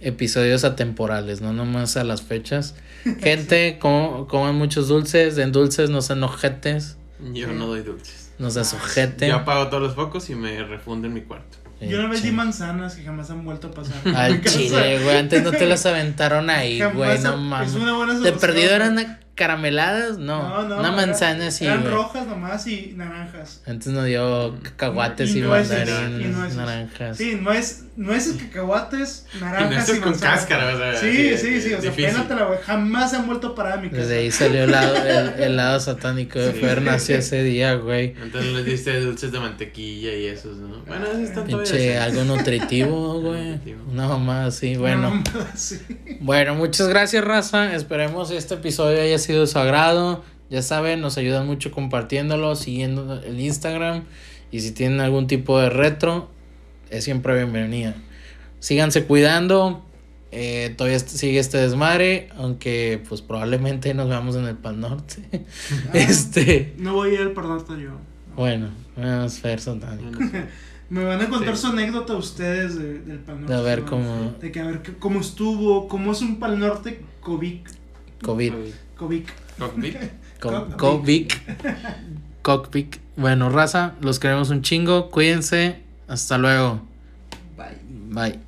episodios atemporales, no nomás a las fechas. Gente, como coman muchos dulces, den dulces, no sean ojetes, Yo no doy dulces. no seas ojete. Yo apago todos los focos y me refundo en mi cuarto. Yo una vez di Eh, manzanas que jamás han vuelto a pasar. Al chile, güey, antes no te las aventaron ahí, güey, no mames. Es una buena ¿De solución. perdido eran carameladas? No, una era- manzana sí, Eran güey. rojas nomás y naranjas. Antes nos dio cacahuates Y y, nueces, mandarines, y nueces. naranjas. Sí, nuez, nueces, cacahuates, naranjas Y y con manzanas. cáscara, o sea, Sí, sí, sí, sí, o sea, pélatela, güey. Jamás se han vuelto a parar a mi casa. Desde ahí salió el lado, el, el lado satánico de Sí. Fer, nació ese día, güey. Entonces les diste dulces de mantequilla y esos, ¿no? Bueno, esos están todavía Pinche decentes. algo nutritivo, güey. Una mamá así, bueno. No, sí. Bueno, muchas gracias, raza. Esperemos este episodio haya sido de su agrado. Ya saben, nos ayudan mucho compartiéndolo, siguiendo el Instagram. Y si tienen algún tipo de retro, es siempre bienvenida. Síganse cuidando. Eh, todavía sigue este desmadre, aunque pues probablemente nos veamos en el Pal Norte. este, No voy a ir al perdón yo. bueno, es Fer satánico. Me van a contar Sí. su anécdota ustedes de- del Pal Norte. De a ver ¿no? cómo De que a ver qué- cómo estuvo, cómo es un Pal Norte COVID. COVID. Cockpit. Cockpit. Cockpit. Bueno, raza, los queremos un chingo. Cuídense. Hasta luego. Bye. Bye.